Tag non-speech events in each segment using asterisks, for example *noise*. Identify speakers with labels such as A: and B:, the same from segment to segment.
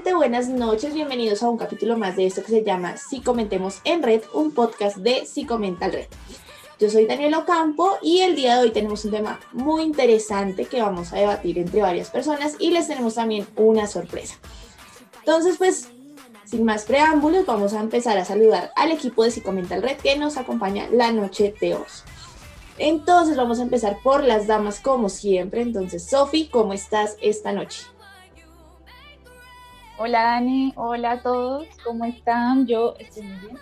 A: Buenas noches, bienvenidos a un capítulo más de esto que se llama Si Comentemos en Red, un podcast de Si Comenta Red. Yo soy Daniel Ocampo y el día de hoy tenemos un tema muy interesante que vamos a debatir entre varias personas y les tenemos también una sorpresa. Entonces, pues, sin más preámbulos, vamos a empezar a saludar al equipo de Si Comenta Red que nos acompaña la noche de hoy. Entonces, vamos a empezar por las damas como siempre. Entonces, Sofi, ¿cómo estás esta noche?
B: Hola Dani, hola a todos, ¿cómo están? Yo estoy muy bien.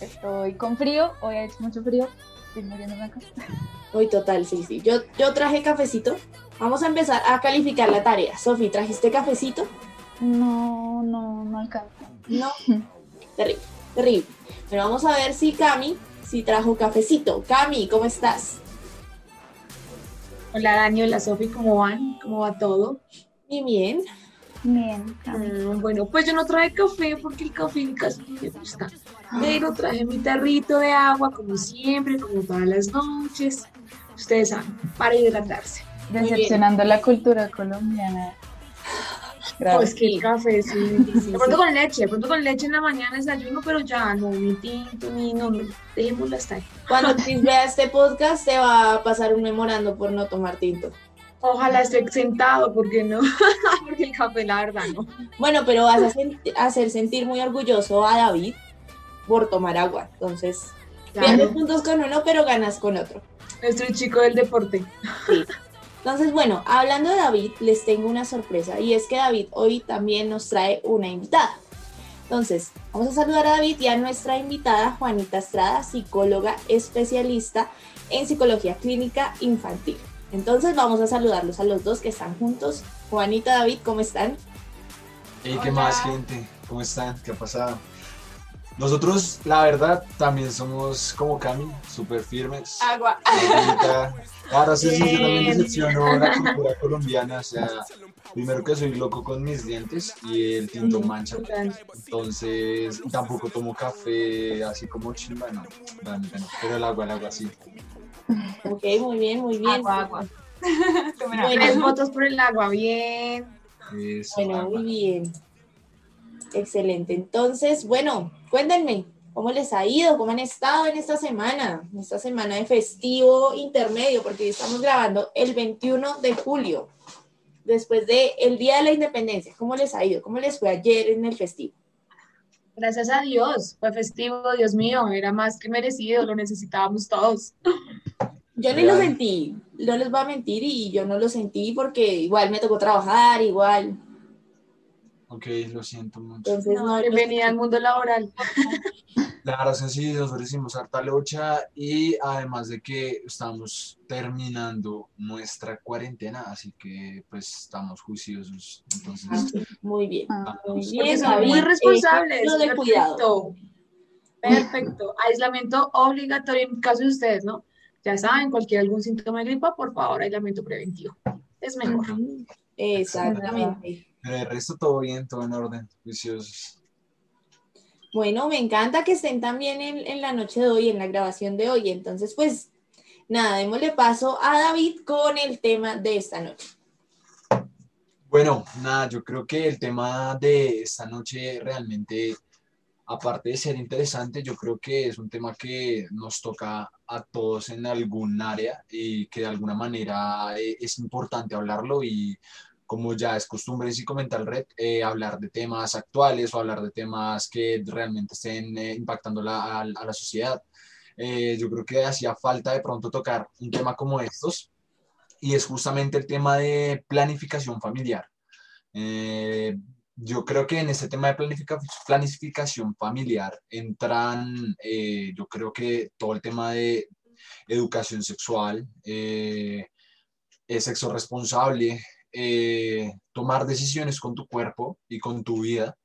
B: Estoy con frío, hoy ha hecho mucho frío. Estoy muriéndome acá. *laughs*
A: Hoy total, sí, sí. Yo, yo traje cafecito. Vamos a empezar a calificar la tarea. Sofi, ¿trajiste cafecito?
B: No, no, no alcanza.
A: No. *laughs* terrible, terrible. Pero vamos a ver si Cami, si trajo cafecito. Cami, ¿cómo estás?
C: Hola Dani, hola Sofi, ¿cómo van? ¿Cómo va todo?
A: Bien, bien.
B: Bien.
C: Mm, bueno, pues yo no traje café porque el café casi no me gusta. Pero traje mi tarrito de agua, como siempre, como todas las noches. Ustedes saben, para hidratarse.
B: Decepcionando la cultura colombiana.
C: Pues que el café, sí. de pronto con leche, de pronto con leche en la mañana desayuno, pero ya no, ni tinto, ni no, dejémoslo hasta ahí.
A: Cuando Chris *laughs* vea este podcast, te va a pasar un memorando por no tomar tinto.
C: Ojalá esté sentado, porque no, *laughs* porque el café, la verdad, no.
A: Bueno, pero vas a hacer sentir muy orgulloso a David por tomar agua. Entonces,
C: Claro.
A: pierdes puntos con uno, pero ganas con otro.
C: Nuestro chico del deporte.
A: Sí. Entonces, bueno, hablando de David, les tengo una sorpresa y es que David hoy también nos trae una invitada. Entonces, vamos a saludar a David y a nuestra invitada, Juanita Estrada, psicóloga especialista en psicología clínica infantil. Entonces, vamos a saludarlos a los dos que están juntos. Juanita, David, ¿cómo están?
D: ¿Y qué
C: Hola.
D: más, gente? ¿Cómo están? ¿Qué ha pasado? Nosotros, la verdad, también somos como Cami, súper firmes.
A: Agua.
D: Claro, sí, sí, yo también decepciono la cultura colombiana. O sea, primero que soy loco con mis dientes y el tinto mancha. Entonces, tampoco tomo café así como chimba, no, realmente no. Pero el agua, el agua sí.
A: Ok, muy bien, muy bien.
C: Agua, agua. *laughs*
A: Bueno.
C: Tres votos por el agua, bien.
D: Eso,
A: Bueno,
D: agua.
A: muy bien. Excelente. Entonces, bueno, cuéntenme, ¿cómo les ha ido? ¿Cómo han estado en esta semana? En esta semana de festivo intermedio, porque hoy estamos grabando el 21 de julio, después del el Día de la Independencia. ¿Cómo les ha ido? ¿Cómo les fue ayer en el festivo?
C: Gracias a Dios, fue festivo, Dios mío, era más que merecido, lo necesitábamos todos.
A: Yo ni lo sentí, no les voy a mentir, y yo no lo sentí porque igual me tocó trabajar, igual.
D: Ok, lo siento mucho.
A: Entonces, no,
C: No,
A: no
C: bienvenida al mundo laboral.
D: La verdad es que sí, nosotros hicimos harta lucha y además de que estamos terminando nuestra cuarentena, así que pues estamos juiciosos. Entonces,
A: Muy bien.
B: Ah,
A: Muy
D: Porque
A: bien,
C: son muy responsables.
A: Ejemplo de cuidado.
C: Perfecto. Aislamiento obligatorio en caso de ustedes, ¿no? Ya saben, cualquier algún síntoma de gripa, por favor, aislamiento preventivo. Es mejor.
A: Exactamente.
D: pero el resto todo bien, todo en orden, juiciosos.
A: Bueno, me encanta que estén también en, en la noche de hoy, en la grabación de hoy. Entonces, pues, nada, démosle paso a David con el tema de esta noche.
D: Bueno, nada, yo creo que el tema de esta noche realmente, aparte de ser interesante, yo creo que es un tema que nos toca a todos en algún área y que de alguna manera eh, es importante hablarlo y como ya es costumbre en Comentar Red, eh, hablar de temas actuales o hablar de temas que realmente estén eh, impactando la- a, a la sociedad. Eh, yo creo que hacía falta de pronto tocar un tema como estos y es justamente el tema de planificación familiar. Yo creo que en este tema de planifica- planificación familiar entran, eh, yo creo que todo el tema de educación sexual, eh, sexo responsable, eh, tomar decisiones con tu cuerpo y con tu vida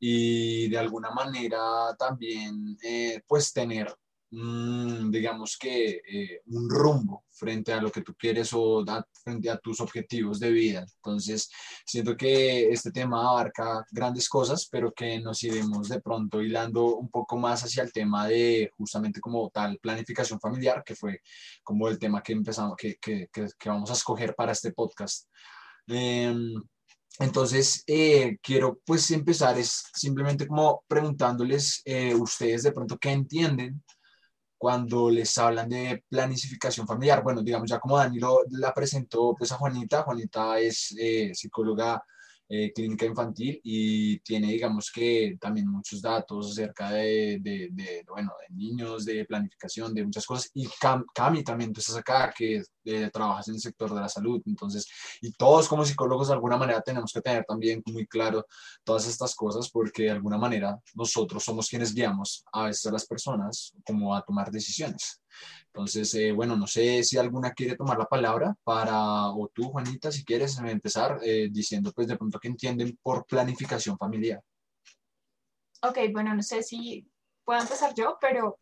D: y de alguna manera también eh, pues tener mm, digamos que eh, un rumbo frente a lo que tú quieres o a- frente a tus objetivos de vida. Entonces, siento que este tema abarca grandes cosas, pero que nos iremos de pronto hilando un poco más hacia el tema de justamente como tal planificación familiar, que fue como el tema que empezamos, que, que, que, que vamos a escoger para este podcast. Em, Entonces, eh, quiero pues empezar es simplemente como preguntándoles eh, ustedes de pronto qué entienden cuando les hablan de planificación familiar. Bueno, digamos, ya como Danilo la presentó pues a Juanita, Juanita es eh, psicóloga eh, clínica infantil y tiene, digamos que también muchos datos acerca de, de, de, bueno, de niños, de planificación, de muchas cosas. Y Cami también, tú estás acá, que eh, trabajas en el sector de la salud. Entonces, y todos como psicólogos de alguna manera tenemos que tener también muy claro todas estas cosas porque de alguna manera nosotros somos quienes guiamos a veces a las personas como a tomar decisiones. Entonces, eh, bueno, no sé si alguna quiere tomar la palabra para, o tú, Juanita, si quieres empezar eh, diciendo, pues de pronto que entienden por planificación familiar.
E: Ok, bueno, no sé si puedo empezar yo, pero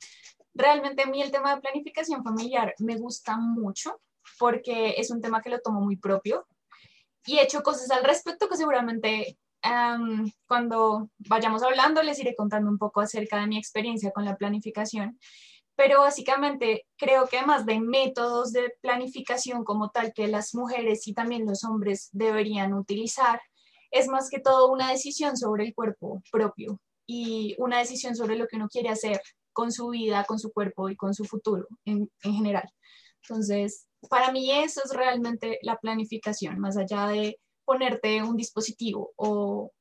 E: realmente a mí el tema de planificación familiar me gusta mucho porque es un tema que lo tomo muy propio y he hecho cosas al respecto que seguramente cuando vayamos hablando les iré contando un poco acerca de mi experiencia con la planificación pero básicamente creo que además de métodos de planificación como tal que las mujeres y también los hombres deberían utilizar, es más que todo una decisión sobre el cuerpo propio y una decisión sobre lo que uno quiere hacer con su vida, con su cuerpo y con su futuro en, en general. Entonces, para mí eso es realmente la planificación, más allá de ponerte un dispositivo o,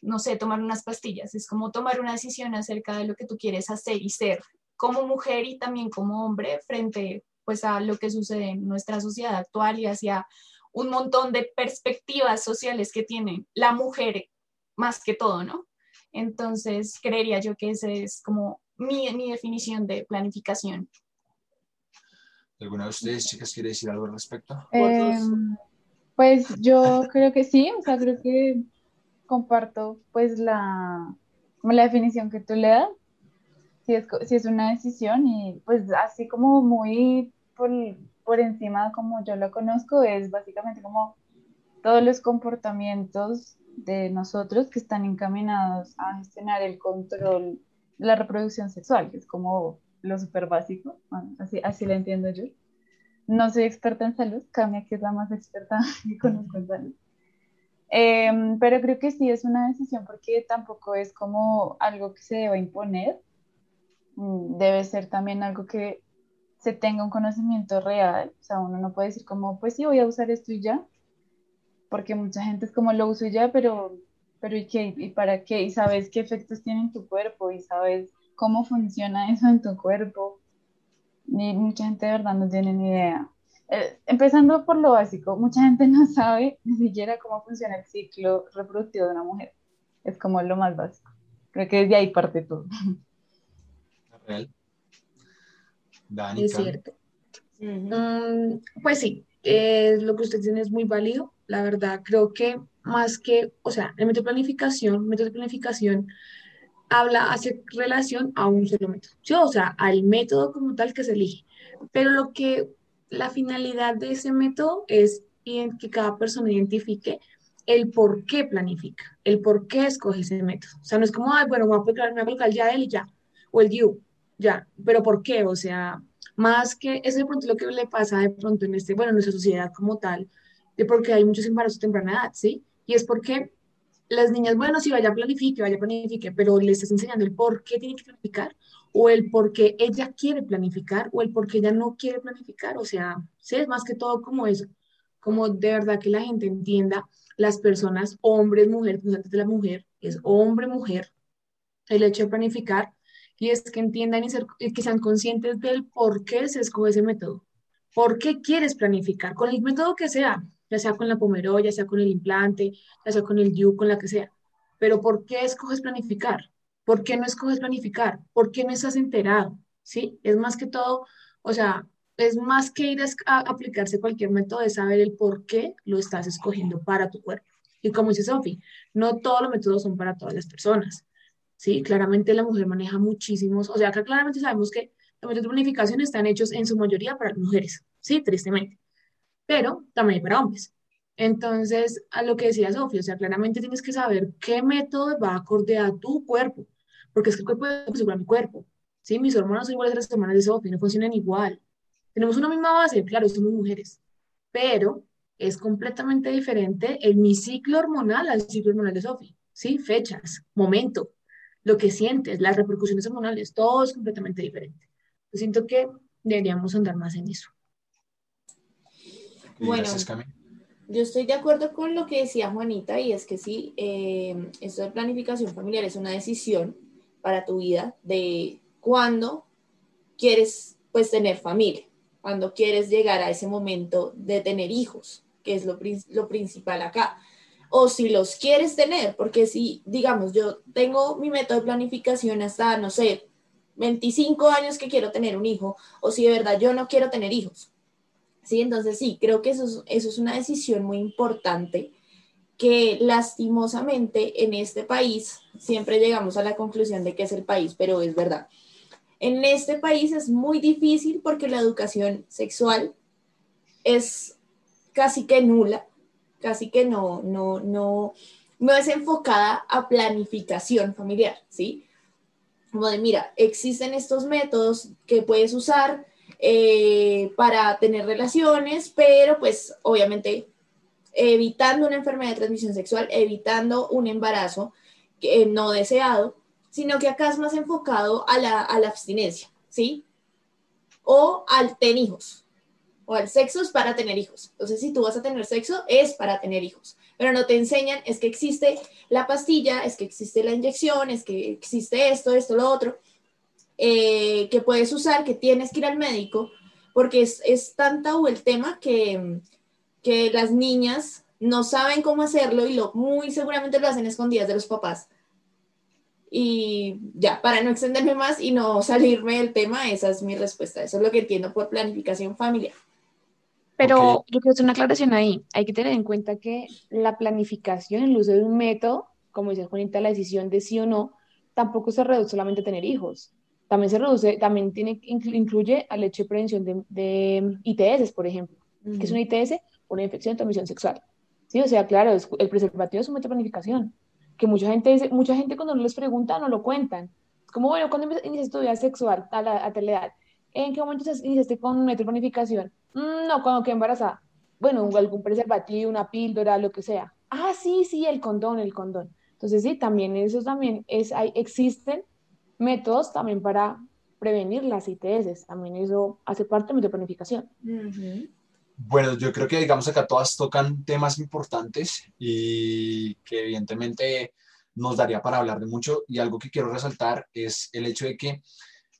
E: no sé, tomar unas pastillas. Es como tomar una decisión acerca de lo que tú quieres hacer y ser como mujer y también como hombre frente pues a lo que sucede en nuestra sociedad actual y hacia un montón de perspectivas sociales que tiene la mujer más que todo, ¿no? Entonces, creería yo que esa es como mi, mi definición de planificación.
D: ¿Alguna de ustedes, chicas, quiere decir algo al respecto?
B: Em, pues yo creo que sí, o sea, creo que comparto pues la, la definición que tú le das si es, si es una decisión y pues así como muy por, por encima como yo lo conozco, es básicamente como todos los comportamientos de nosotros que están encaminados a gestionar el control de la reproducción sexual, que es como lo súper básico, así, así lo entiendo yo. No soy experta en salud, Camia que es la más experta *laughs* que conozco en salud. Em, pero creo que sí es una decisión porque tampoco es como algo que se deba imponer, debe ser también algo que se tenga un conocimiento real. O sea, uno no puede decir como, pues sí, voy a usar esto y ya, porque mucha gente es como lo uso y ya, pero, pero ¿y qué? ¿Y para qué? ¿Y sabes qué efectos tiene en tu cuerpo? ¿Y sabes cómo funciona *laughs* eso en tu cuerpo? Y mucha gente de verdad no tiene ni idea. Eh, empezando por lo básico, mucha gente no sabe ni siquiera cómo funciona el ciclo reproductivo de una mujer. Es como lo más básico. Creo que de ahí parte todo. *laughs*
C: es cierto. Mm, pues sí, eh, lo que usted tiene es muy válido. La verdad, creo que más que, o sea, el método de planificación, método de planificación habla, hace relación a un solo método, ¿sí? o sea, al método como tal que se elige. Pero lo que, la finalidad de ese método es que cada persona identifique el por qué planifica, el por qué escoge ese método. O sea, no es como, ay, bueno, voy a aplicar, me voy a aplicar ya él y ya, o el DIU, ya, pero ¿por qué? O sea, más que es de pronto lo que le pasa de pronto en este, bueno, en nuestra sociedad como tal, de porque hay muchos embarazos a temprana edad, ¿sí? Y es porque las niñas, bueno, sí, vaya planifique, vaya planifique, pero le estás enseñando el por qué tiene que planificar, o el por qué ella quiere planificar, o el por qué ella no quiere planificar, o sea, sí, es más que todo como eso, como de verdad que la gente entienda, las personas, hombres, mujeres, antes de la mujer, es hombre, mujer, el hecho de planificar y es que entiendan y, que sean conscientes del por qué se escoge ese método. ¿Por qué quieres planificar? Con el método que sea, ya sea con la pomero, ya sea con el implante, ya sea con el DIU, con la que sea. Pero ¿por qué escoges planificar? ¿Por qué no escoges planificar? ¿Por qué no estás enterado? ¿Sí? Es más que todo, o sea, es más que ir a, aplicarse cualquier método, de saber el por qué lo estás escogiendo para tu cuerpo. Y como dice Sofi, no todos los métodos son para todas las personas. ¿Sí? Claramente la mujer maneja muchísimos, o sea, acá claramente sabemos que los métodos de planificación están hechos en su mayoría para mujeres, ¿sí? Tristemente, pero también para hombres. Entonces, a lo que decía Sofía, o sea, claramente tienes que saber qué método va acorde a tu cuerpo, porque es que el cuerpo es igual a mi cuerpo, ¿sí? Mis hormonas son iguales a las hormonas de Sofía, no funcionan igual. Tenemos una misma base, claro, somos mujeres, pero es completamente diferente en mi ciclo hormonal al ciclo hormonal de Sophie, ¿sí? Fechas, momento, lo que sientes, las repercusiones hormonales, todo es completamente diferente. Yo siento que deberíamos andar más en eso.
A: Bueno, yo estoy de acuerdo con lo que decía Juanita y es que sí, eh, esto de planificación familiar es una decisión para tu vida de cuándo quieres pues tener familia, cuando quieres llegar a ese momento de tener hijos, que es lo, lo principal acá. O si los quieres tener, porque si, digamos, yo tengo mi método de planificación hasta, no sé, 25 años que quiero tener un hijo, o si de verdad yo no quiero tener hijos, ¿sí? Entonces sí, creo que eso es, eso es una decisión muy importante que lastimosamente en este país siempre llegamos a la conclusión de que es el país, pero es verdad. En este país es muy difícil porque la educación sexual es casi que nula, casi que no, no, no, no es enfocada a planificación familiar, ¿sí? Como de, mira, existen estos métodos que puedes usar, eh, para tener relaciones, pero pues obviamente evitando una enfermedad de transmisión sexual, evitando un embarazo que, no deseado, sino que acá es más enfocado a la, a la abstinencia, ¿sí? O al tener hijos, o al sexo es para tener hijos. Entonces, si tú vas a tener sexo, es para tener hijos. Pero no te enseñan, es que existe la pastilla, es que existe la inyección, es que existe esto, esto, lo otro. Eh, que puedes usar, que tienes que ir al médico, porque es, es tan tabú el tema que, que las niñas no saben cómo hacerlo y lo muy seguramente lo hacen escondidas de los papás. Y ya, para no extenderme más y no salirme del tema, esa es mi respuesta. Eso es lo que entiendo por planificación familiar.
C: Pero yo quiero hacer una aclaración ahí. Hay que tener en cuenta que la planificación, el uso de un método, como dice Juanita, la decisión de sí o no, tampoco se reduce solamente a tener hijos. También se reduce, también tiene, incluye al hecho de prevención de, de ITS, por ejemplo. que es una ITS? Una infección de transmisión sexual. Sí, o sea, claro, el preservativo es un método de planificación. Que mucha gente, dice, mucha gente cuando no les pregunta no lo cuentan. Es como, bueno, ¿cuándo iniciaste tu vida sexual a, la, a tal edad? ¿En qué momento iniciaste con un método de planificación? Mm, no, cuando quedé embarazada. Bueno, algún preservativo, una píldora, lo que sea. Ah, sí, sí, el condón, el condón. Entonces, sí, también eso también es, hay, existen métodos también para prevenir las ITS. También eso hace parte de mi planificación.
D: Bueno, yo creo que digamos acá todas tocan temas importantes y que evidentemente nos daría para hablar de mucho y algo que quiero resaltar es el hecho de que,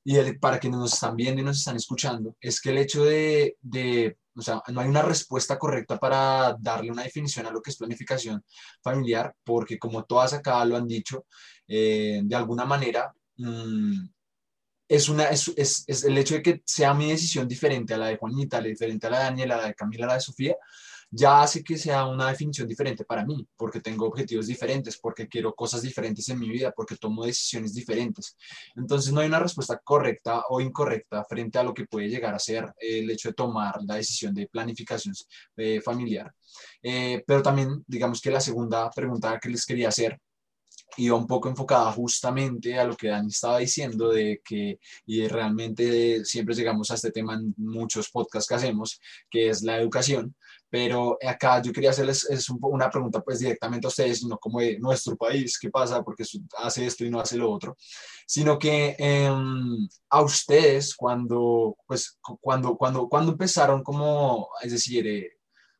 D: y para quienes nos están viendo y nos están escuchando, es que el hecho de, de, o sea, no hay una respuesta correcta para darle una definición a lo que es planificación familiar, porque como todas acá lo han dicho, eh, de alguna manera Mm, es, una, es, es, el hecho de que sea mi decisión diferente a la de Juanita, diferente a la de Daniela, la de Camila, la de Sofía, ya hace que sea una definición diferente para mí, porque tengo objetivos diferentes, porque quiero cosas diferentes en mi vida, porque tomo decisiones diferentes. Entonces no hay una respuesta correcta o incorrecta frente a lo que puede llegar a ser el hecho de tomar la decisión de planificación eh, familiar. Eh, pero también, digamos que la segunda pregunta que les quería hacer iba un poco enfocada justamente a lo que Dani estaba diciendo de que y realmente siempre llegamos a este tema en muchos podcasts que hacemos, que es la educación, pero acá yo quería hacerles es una pregunta pues directamente a ustedes, no como de nuestro país, qué pasa porque hace esto y no hace lo otro, sino que em, a ustedes cuando pues cuando cuando cuando empezaron como es decir eh,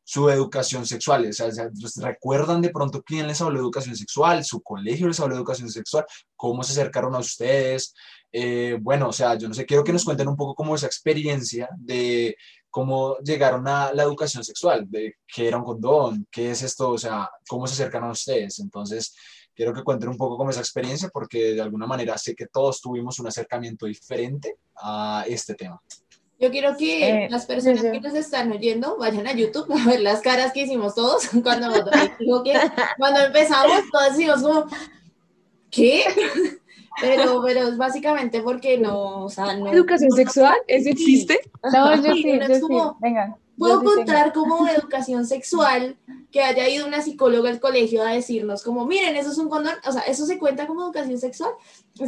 D: su educación sexual. O sea, ¿recuerdan de pronto quién les habló de educación sexual? ¿Su colegio les habló de educación sexual? ¿Cómo se acercaron a ustedes? Eh, bueno, o sea, yo no sé, quiero que nos cuenten un poco como esa experiencia de cómo llegaron a la educación sexual, de qué era un condón, qué es esto, o sea, cómo se acercaron a ustedes. Entonces, quiero que cuenten un poco como esa experiencia porque de alguna manera sé que todos tuvimos un acercamiento diferente a este tema.
A: Yo quiero que eh, las personas que nos están oyendo vayan a YouTube a ver las caras que hicimos todos *laughs* cuando, cuando empezamos, todos decimos como, ¿qué? Pero, pero es básicamente porque no, o sea, no.
C: ¿Educación sexual? ¿Eso existe?
B: No, yo sí, yo sí. Venga.
A: Puedo contar como educación sexual que haya ido una psicóloga al colegio a decirnos como, miren, eso es un condón, o sea, ¿eso se cuenta como educación sexual?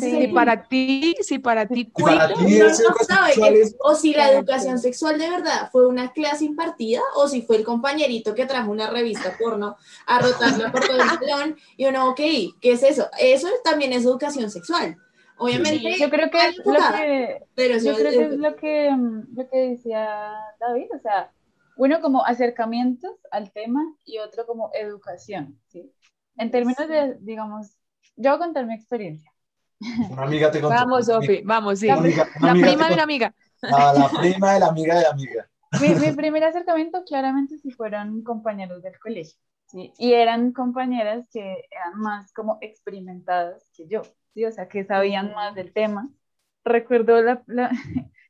C: Sí, para ti, si para ti
D: Para
A: no
D: es-
A: o si la educación sexual de verdad fue una clase impartida o si fue el compañerito que trajo una revista porno a rotarla por todo el salón y uno, ok, ¿qué es eso? Eso también es educación sexual. Obviamente,
B: Yo creo que es lo que,
A: pero
B: yo
A: eso
B: creo
A: es-
B: que es lo que, lo que decía David, o sea, uno como acercamientos al tema y otro como educación, ¿sí? En términos de, digamos, yo voy a contar mi experiencia.
D: Una amiga te contó.
C: Vamos, Sofi, vamos, sí.
D: Una amiga-
C: La
D: amiga
C: prima de una amiga.
D: Ah, la prima de la amiga de la amiga.
B: Mi, mi primer acercamiento claramente sí fueron compañeros del colegio, ¿sí? Y eran compañeras que eran más como experimentadas que yo, ¿sí? O sea, que sabían más del tema. Recuerdo la, la-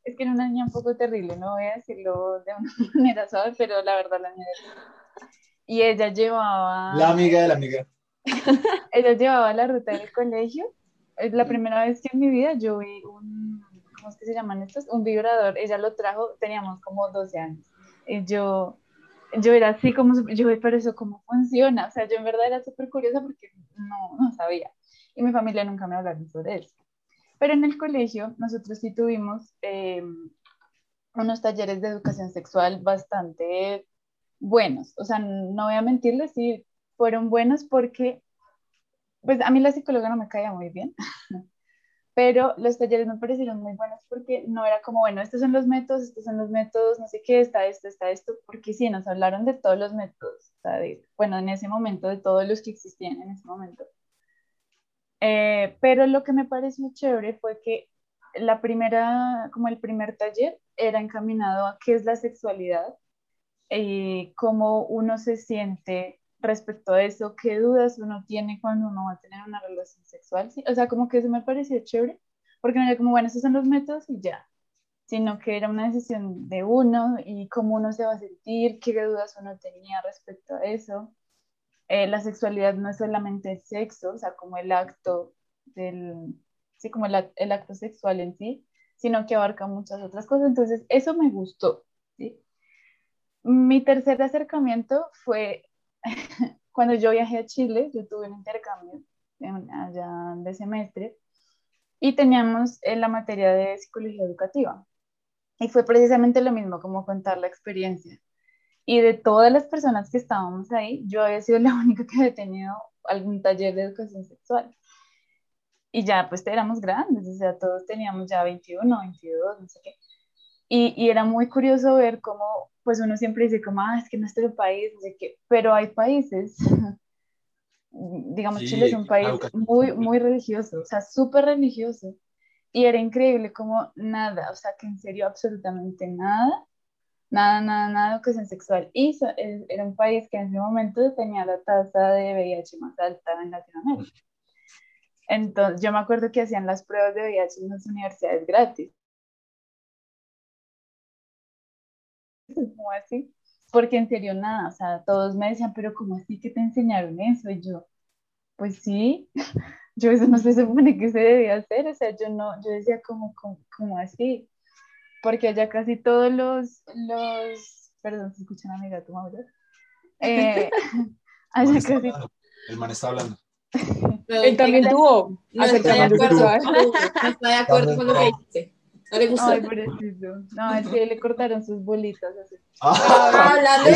B: es que era una niña un poco terrible, no voy a decirlo de una *laughs* manera suave, pero la verdad la niña era... Y ella llevaba...
D: La amiga de la amiga. *laughs*
B: ella llevaba la ruta del *laughs* colegio. Es la primera vez que en mi vida yo vi un, ¿cómo es que se llaman estos? Un vibrador. Ella lo trajo, teníamos como 12 años. Y yo, yo era así como, yo, pero eso cómo funciona. O sea, yo en verdad era súper curiosa porque no, no sabía. Y mi familia nunca me hablaron sobre eso. Pero en el colegio nosotros sí tuvimos eh, unos talleres de educación sexual bastante buenos. O sea, no voy a mentirles, sí fueron buenos porque pues a mí la psicóloga no me caía muy bien, *laughs* pero los talleres me parecieron muy buenos porque no era como, bueno, estos son los métodos, estos son los métodos, no sé qué, está esto, está esto, porque sí, nos hablaron de todos los métodos, o sea, de- bueno, en ese momento, de todos los que existían en ese momento. Eh, pero lo que me pareció chévere fue que la primera, como el primer taller, era encaminado a qué es la sexualidad y cómo uno se siente respecto a eso, qué dudas uno tiene cuando uno va a tener una relación sexual, ¿sí? O sea, como que eso me pareció chévere, porque no era como, bueno, estos son los métodos y ya, sino que era una decisión de uno y cómo uno se va a sentir, qué dudas uno tenía respecto a eso. Eh, la sexualidad no es solamente sexo, o sea, como el acto del, sí, como el, el acto sexual en sí, sino que abarca muchas otras cosas, entonces eso me gustó. Mi tercer acercamiento fue *laughs* cuando yo viajé a Chile, yo tuve un intercambio allá de semestre y teníamos en la materia de psicología educativa. Y fue precisamente lo mismo, como contar la experiencia. Y de todas las personas que estábamos ahí, yo había sido la *laughs* única que había tenido algún taller de educación sexual. Y ya, pues éramos grandes, o sea, todos teníamos ya 21, 22, no sé qué. Y, y era muy curioso ver cómo, pues uno siempre dice como, ah, es que nuestro país, no sé qué, pero hay países, *laughs* digamos,
D: Sí,
B: Chile es un país muy, muy religioso, o sea, súper religioso. Y era increíble como nada, o sea, que en serio absolutamente nada, nada, nada, nada de educación sexual. Y era un país que en ese momento tenía la tasa de VIH más alta en Latinoamérica. Entonces, yo me acuerdo que hacían las pruebas de VIH en las universidades gratis. como así, porque en serio nada, o sea, todos me decían, pero ¿cómo así que te enseñaron eso? Y yo, pues sí, *laughs* yo eso no se supone que se debía hacer, o sea, yo no, yo decía como, como, como así, porque allá casi todos los, los, perdón, se escucha una amiga, tu mamá, eh,
D: El man
B: allá
D: está
B: casi,
D: hablando. El man está hablando.
C: Él también tuvo
A: No está de acuerdo, no está de acuerdo con lo que dice. No le gustó.
B: ay, pobrecito, no, es que le cortaron sus bolitas, así.
D: Ah,
A: Hablando de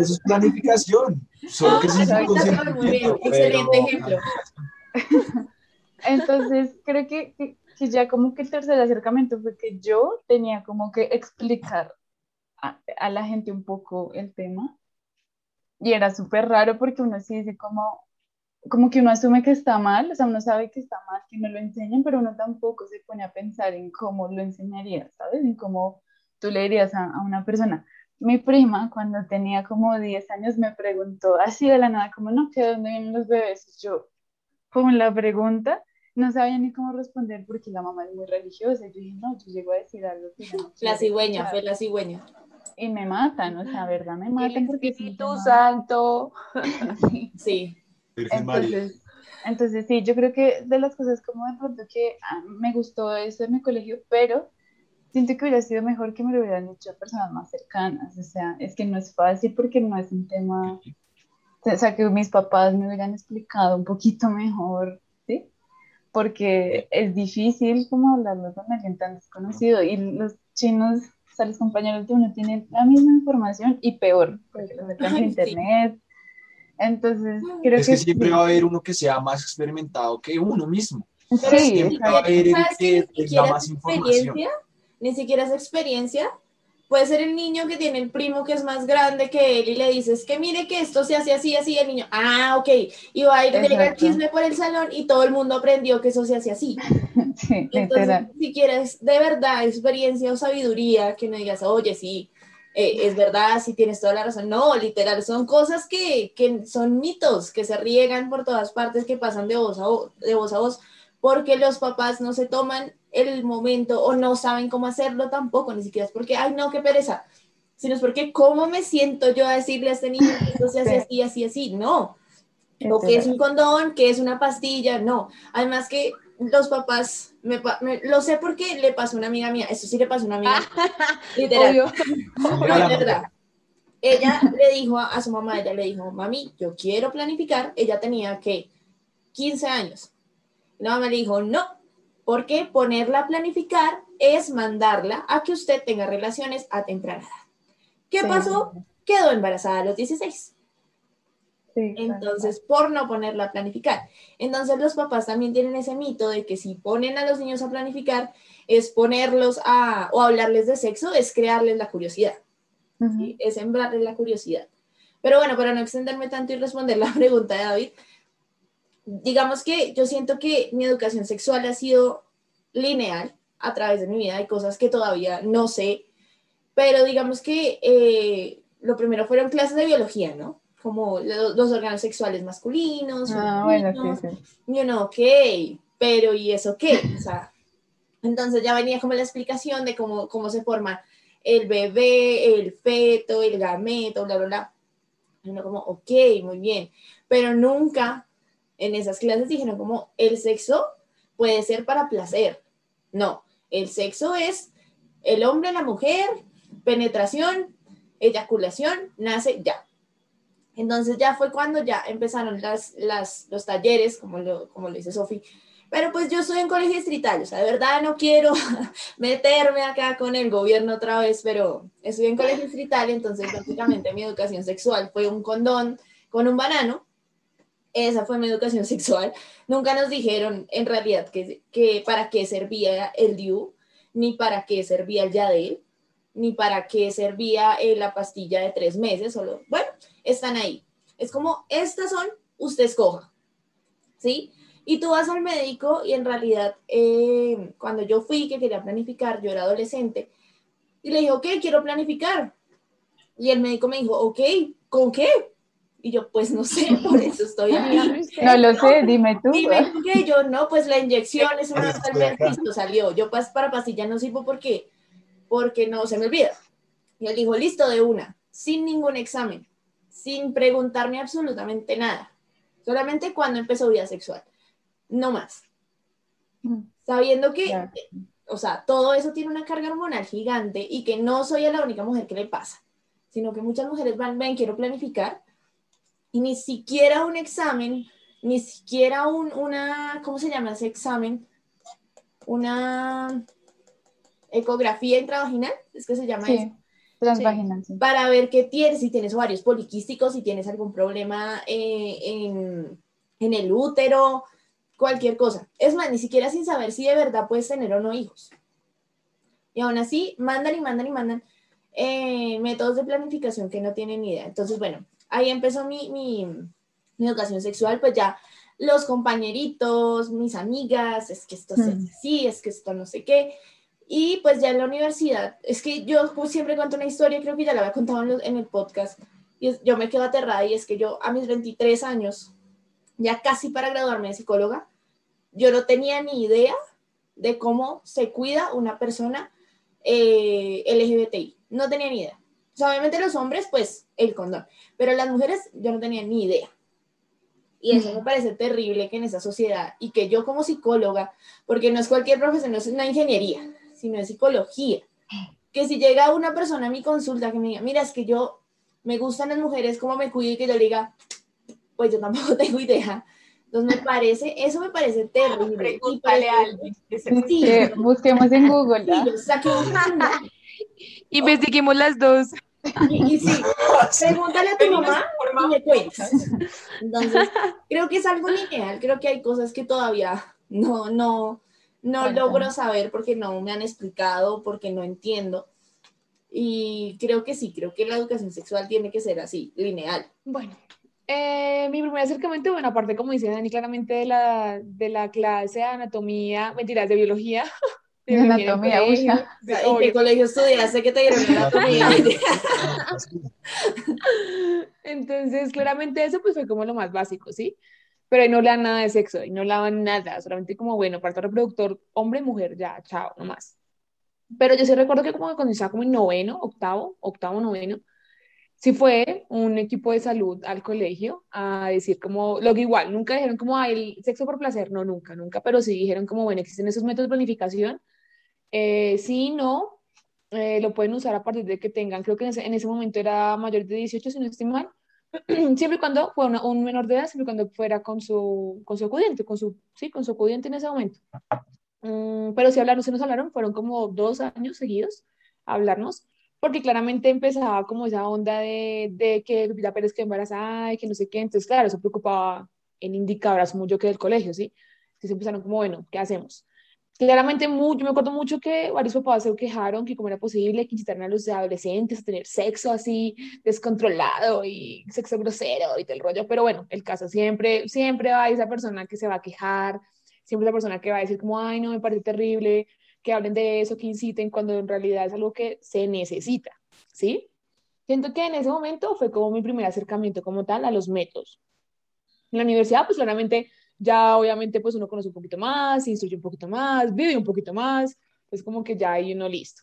D: eso es planificación. Solo que es
A: excelente ejemplo.
B: Entonces, creo que, que, que ya como que el tercer acercamiento fue que yo tenía como que explicar a, a la gente un poco el tema. Y era súper raro porque uno sí dice como, como que uno asume que está mal, o sea, uno sabe que está mal que no lo enseñen, pero uno tampoco se pone a pensar en cómo lo enseñaría, ¿sabes? En cómo tú le dirías a, a una persona. Mi prima, cuando tenía como 10 años, me preguntó así de la nada, como, no, ¿que de dónde vienen los bebés? Y yo, como la pregunta, no sabía ni cómo responder porque la mamá es muy religiosa. Y yo dije, no, yo llego a decir algo que no *laughs*
A: La cigüeña,
B: escuchar".
A: fue la cigüeña.
B: Y me matan, o sea, ¿verdad? Me matan porque
C: Espíritu Santo. *laughs* *laughs*
B: Sí. Entonces, entonces, sí, yo creo que de las cosas como de pronto que ah, me gustó eso en mi colegio, pero siento que hubiera sido mejor que me lo hubieran hecho personas más cercanas, o sea, es que no es fácil porque no es un tema, o sea, que mis papás me hubieran explicado un poquito mejor. Porque es difícil como hablarlo con alguien tan desconocido y los chinos, o sea, los compañeros de uno tienen la misma información y peor, porque lo sacan en internet. Entonces, creo
D: es
B: que,
D: que siempre va a haber uno que sea más experimentado que uno mismo.
B: Sí,
D: siempre va a haber el
A: ¿Sabes
D: que
A: Ni
D: tenga
A: siquiera
D: más información.
A: ni siquiera es experiencia. Puede ser el niño que tiene el primo que es más grande que él y le dices que mire que esto se hace así, así, el niño, ah, ok, y va a ir llega el chisme por el salón y todo el mundo aprendió que eso se hace así. *laughs*
B: sí,
A: Entonces,
B: literal.
A: si quieres de verdad experiencia o sabiduría, que no digas, oye, sí, eh, es verdad, sí tienes toda la razón. No, literal, son cosas que, que son mitos, que se riegan por todas partes, que pasan de voz a voz, de voz a voz, porque los papás no se toman el momento o no saben cómo hacerlo tampoco, ni siquiera es porque, ay, no, qué pereza, sino es porque, ¿cómo me siento yo a decirle a este niño que esto se hace así, así, así? No. O que es un condón, que es una pastilla, no. Además que los papás, me, lo sé porque le pasó a una amiga mía, eso sí le pasó a una amiga *laughs* literal,
C: Obvio.
A: Ella le dijo a, a su mamá, ella le dijo, mami, yo quiero planificar, ella tenía que 15 años. La mamá le dijo, no, porque ponerla a planificar es mandarla a que usted tenga relaciones a temprana edad. ¿Qué
B: Sí.
A: pasó? Quedó embarazada a los 16.
B: Sí,
A: Entonces, por no ponerla a planificar. Entonces, los papás también tienen ese mito de que si ponen a los niños a planificar, es ponerlos a, o hablarles de sexo, es crearles la curiosidad, es sembrarles la curiosidad. Pero bueno, para no extenderme tanto y responder la *laughs* pregunta de David, digamos que yo siento que mi educación sexual ha sido lineal a través de mi vida, hay cosas que todavía no sé, pero digamos que eh, lo primero fueron clases de biología, ¿no? Como lo- los órganos sexuales masculinos,
B: Ah, bueno, sí, sí.
A: y uno, ok, pero ¿y eso qué? O sea, entonces ya venía como la explicación de cómo, cómo se forma el bebé, el feto, el gameto, bla, bla, bla. Y uno como, ok, muy bien, pero nunca en esas clases dijeron como el sexo puede ser para placer. No, el sexo es el hombre, la mujer, penetración, eyaculación, nace ya. Entonces ya fue cuando ya empezaron las, las, los talleres, como lo, como lo dice Sofi. Pero pues yo estoy en colegio distrital, o sea, de verdad no quiero *laughs* meterme acá con el gobierno otra vez, pero estoy en colegio distrital, entonces básicamente mi educación sexual fue un condón con un banano. Esa fue mi educación *laughs* sexual. Nunca nos dijeron en realidad que, que para qué servía el DIU, ni para qué servía el Yadel, ni para qué servía eh, la pastilla de tres meses. Solo, bueno, están ahí. Es como, estas son, usted escoja. ¿Sí? Y tú vas al médico y en realidad, eh, cuando yo fui que quería planificar, yo era adolescente, y le dije, ok, quiero planificar. Y el médico me dijo, ok, ¿con qué? Y yo, pues no sé, *laughs* por eso estoy aquí.
B: No lo sé, dime tú.
A: Dime qué, yo no, pues la inyección es una
D: acá.
A: listo, salió. Yo pas, para pastilla no sirvo porque, porque no se me olvida. Y él dijo, listo, de una, sin ningún examen, sin preguntarme absolutamente nada. Solamente cuando empezó vida sexual. No más. Sabiendo que, o sea, todo eso tiene una carga hormonal gigante y que no soy la única mujer que le pasa, sino que muchas mujeres van, ven, quiero planificar y ni siquiera un examen, ni siquiera un, una, ¿cómo se llama ese examen? Una ecografía intravaginal, es que se llama eso
B: Sí, transvaginal, sí.
A: para ver qué tienes, si tienes ovarios poliquísticos, si tienes algún problema eh, en, en el útero, cualquier cosa. Es más, ni siquiera sin saber si de verdad puedes tener o no hijos. Y aún así, mandan y mandan y mandan eh, métodos de planificación que no tienen ni idea. Entonces, bueno, ahí empezó mi, mi, mi educación sexual, pues ya los compañeritos, mis amigas, es que esto se hace
B: Mm.
A: así, es que esto no sé qué. Y pues ya en la universidad, es que yo siempre cuento una historia, creo que ya la había contado en, los- en el podcast, y es- yo me quedo aterrada y es que yo a mis 23 años, ya casi para graduarme de psicóloga, yo no tenía ni idea de cómo se cuida una persona eh, LGBTI. No tenía ni idea. Sea, obviamente los hombres, pues el condón, pero las mujeres yo no tenía ni idea. Y eso me parece terrible que en esa sociedad y que yo como psicóloga, porque no es cualquier profesión, no es una ingeniería, sino de psicología. Que si llega una persona a mi consulta que me diga, mira, es que yo me gustan las mujeres, ¿cómo me cuido? Y que yo le diga, pues yo tampoco *laughs* tengo idea. Entonces me parece, eso me parece terrible.
E: Pregúntale a alguien.
B: Sí, busquemos en *laughs* Google. *laughs* ¿ya?
C: Investiguemos las dos. *laughs*
A: Y, y *laughs* sí, pregúntale a tu mamá y me cuentas. Entonces, creo que es algo lineal, creo que hay cosas que todavía no, no, no logro saber porque no me han explicado, porque no entiendo. Y creo que sí, creo que la educación sexual tiene que ser así, lineal.
C: Bueno, eh, mi primer acercamiento, bueno, aparte, como dice Dani, claramente de la, de la clase de anatomía, mentiras, de biología. *laughs*
B: De anatomía.
A: ¿En qué colegio estudiaste que te dieron anatomía? *laughs* *laughs*
C: Entonces, claramente eso pues fue como lo más básico, ¿sí? Pero ahí no le dan nada de sexo, y no le daban nada, solamente como, bueno, parto reproductor, hombre, mujer, ya, chao, nomás. Pero yo sí recuerdo que como cuando estaba como en noveno, octavo, octavo, noveno, sí fue un equipo de salud al colegio a decir como, lo que igual, nunca dijeron como, ay, el sexo por placer, no, nunca, nunca, pero sí dijeron como, bueno, existen esos métodos de planificación, eh, sí, no, eh, lo pueden usar a partir de que tengan, creo que en ese, en ese momento era mayor de 18, si no estoy mal, *clears throat* siempre y cuando fue una- un menor de edad, siempre y cuando fuera con su, con su acudiente, con su, sí, con su acudiente en ese momento. Mm, pero si hablaron, si nos hablaron, fueron como dos años seguidos a hablarnos, porque claramente empezaba como esa onda de, de que Lupita Pérez quedó embarazada y que no sé qué, entonces claro, eso preocupaba en indicador, asumo yo que del colegio, ¿sí? Entonces empezaron como, bueno, ¿qué hacemos? Claramente, mu- yo me acuerdo mucho que varios papás se quejaron que cómo era posible que incitaran a los adolescentes a tener sexo así descontrolado y sexo grosero y tal rollo, pero bueno, el caso siempre, siempre va esa persona que se va a quejar, siempre esa persona que va a decir como, ay, no, me parece terrible, que hablen de eso, que inciten, cuando en realidad es algo que se necesita, ¿sí? Siento que en ese momento fue como mi primer acercamiento como tal a los métodos. En la universidad, pues claramente ya obviamente pues uno conoce un poquito más, se instruye un poquito más, vive un poquito más, es como que ya hay uno listo.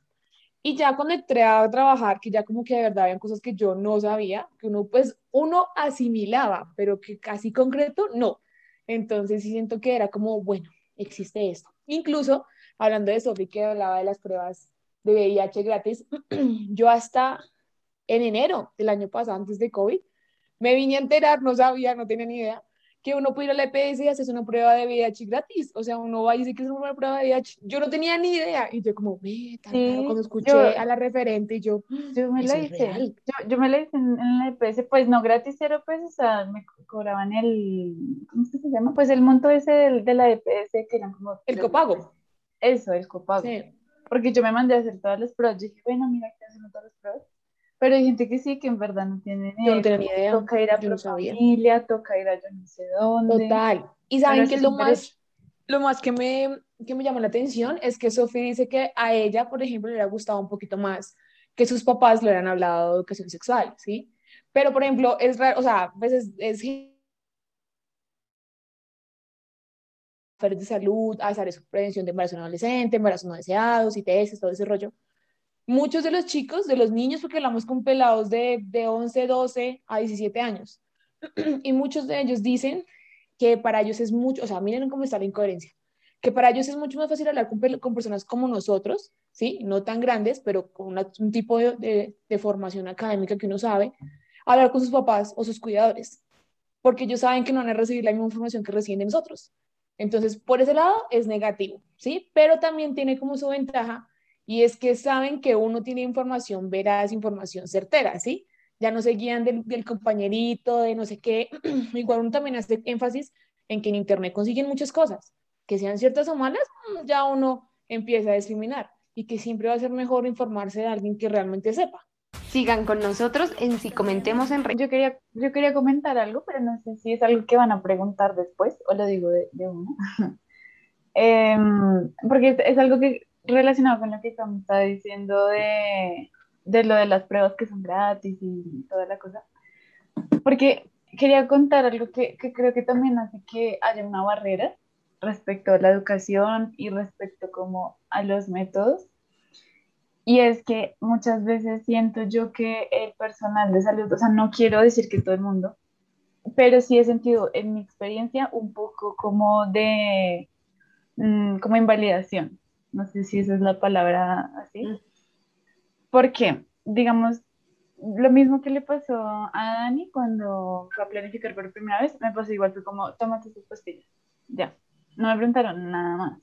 C: Y ya cuando entré a trabajar, que ya como que de verdad habían cosas que yo no sabía, que uno pues uno asimilaba, pero que casi concreto no. Entonces sí siento que era como, bueno, existe esto. Incluso hablando de Sofi que hablaba de las pruebas de VIH gratis, *clears throat* yo hasta en enero del año pasado, antes de COVID, me vine a enterar, no sabía, no tenía ni idea, que uno puede ir a la EPS y haces una prueba de VIH gratis. O sea, uno va y dice que es una prueba de VIH. Yo no tenía ni idea. Y yo como, ve, tan
B: Sí,
C: raro", cuando escuché
B: yo-
C: a la referente, y yo,
B: Yo me la hice. Yo, yo me la hice en, en la EPS, pues no gratis, cero pesos, o sea, me co- cobraban el, ¿cómo se llama? Pues el monto ese del- de, la EPS, que eran como...
C: el copago.
B: Eso, el copago.
C: Sí.
B: Porque yo me mandé a hacer todas las pruebas. Yo dije, bueno, mira, que hacen todas las pruebas. Pero hay gente que sí, que en verdad no tiene ni
C: no tenía ni idea.
B: Toca ir a
C: Yo no sabía.
B: familia, toca ir a yo no sé dónde.
C: Total. Y saben que lo más, lo más que me, que me llamó la atención es que Sophie dice que a ella, por ejemplo, le hubiera gustado un poquito más que sus papás le hubieran hablado de educación sexual, ¿sí? Pero, por ejemplo, es raro, o sea, a veces es de salud, a hacer prevención de embarazo en adolescente, embarazos no deseados, ITS, todo ese rollo. Muchos de los chicos, de los niños, porque hablamos con pelados de, de 11, 12 a 17 años, *clears throat* y muchos de ellos dicen que para ellos es mucho, o sea, miren cómo está la incoherencia, que para ellos es mucho más fácil hablar con, con personas como nosotros, ¿sí? No tan grandes, pero con un tipo de, de, de, formación académica que uno sabe, hablar con sus papás o sus cuidadores, porque ellos saben que no van a recibir la misma información que reciben de nosotros. Entonces, por ese lado es negativo, ¿sí? Pero también tiene como su ventaja y es que saben que uno tiene información veraz, información certera, ¿sí? Ya no se guían del, del compañerito, de no sé qué. *clears throat* Igual uno también hace énfasis en que en Internet consiguen muchas cosas, que sean ciertas o malas, ya uno empieza a discriminar y que siempre va a ser mejor informarse de alguien que realmente sepa.
F: Sigan con nosotros en Si Comentemos en.
B: Yo quería, yo quería comentar algo, pero no sé si es algo que van a preguntar después o lo digo de, de uno. *laughs* eh, porque es, es, algo que relacionado con lo que Cam está diciendo de, de lo de las pruebas que son gratis y toda la cosa. Porque quería contar algo que, que creo que también hace que haya una barrera respecto a la educación y respecto como a los métodos. Y es que muchas veces siento yo que el personal de salud, o sea, no quiero decir que todo el mundo, pero sí he sentido en mi experiencia un poco como de, mmm, como invalidación no sé si esa es la palabra así. Mm. Porque, digamos, lo mismo que le pasó a Dani cuando fue a planificar por primera vez, me pasó igual, fue como, tómate tus pastillas, ya, no me preguntaron nada más.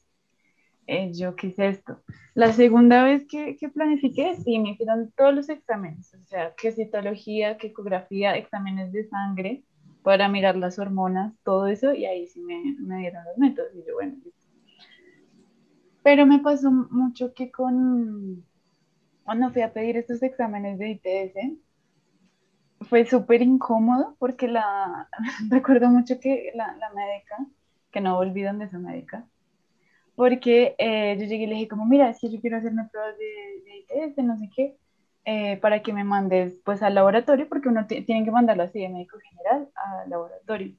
B: Eh, yo qué esto. La segunda vez que, que, planifiqué, sí, me hicieron todos los exámenes, o sea, que citología, que ecografía, exámenes de sangre para mirar las hormonas, todo eso, y ahí sí me, me dieron los métodos, y yo, bueno, Pero me pasó mucho que con, cuando fui a pedir estos exámenes de ITS, fue súper incómodo porque la, *laughs* recuerdo mucho que la, la médica, que no volví donde esa médica, porque eh, yo llegué y le dije como, mira, si yo quiero hacerme pruebas de, de ITS, no sé qué, eh, para que me mandes pues al laboratorio, porque uno tiene que mandarlo así de médico general al laboratorio.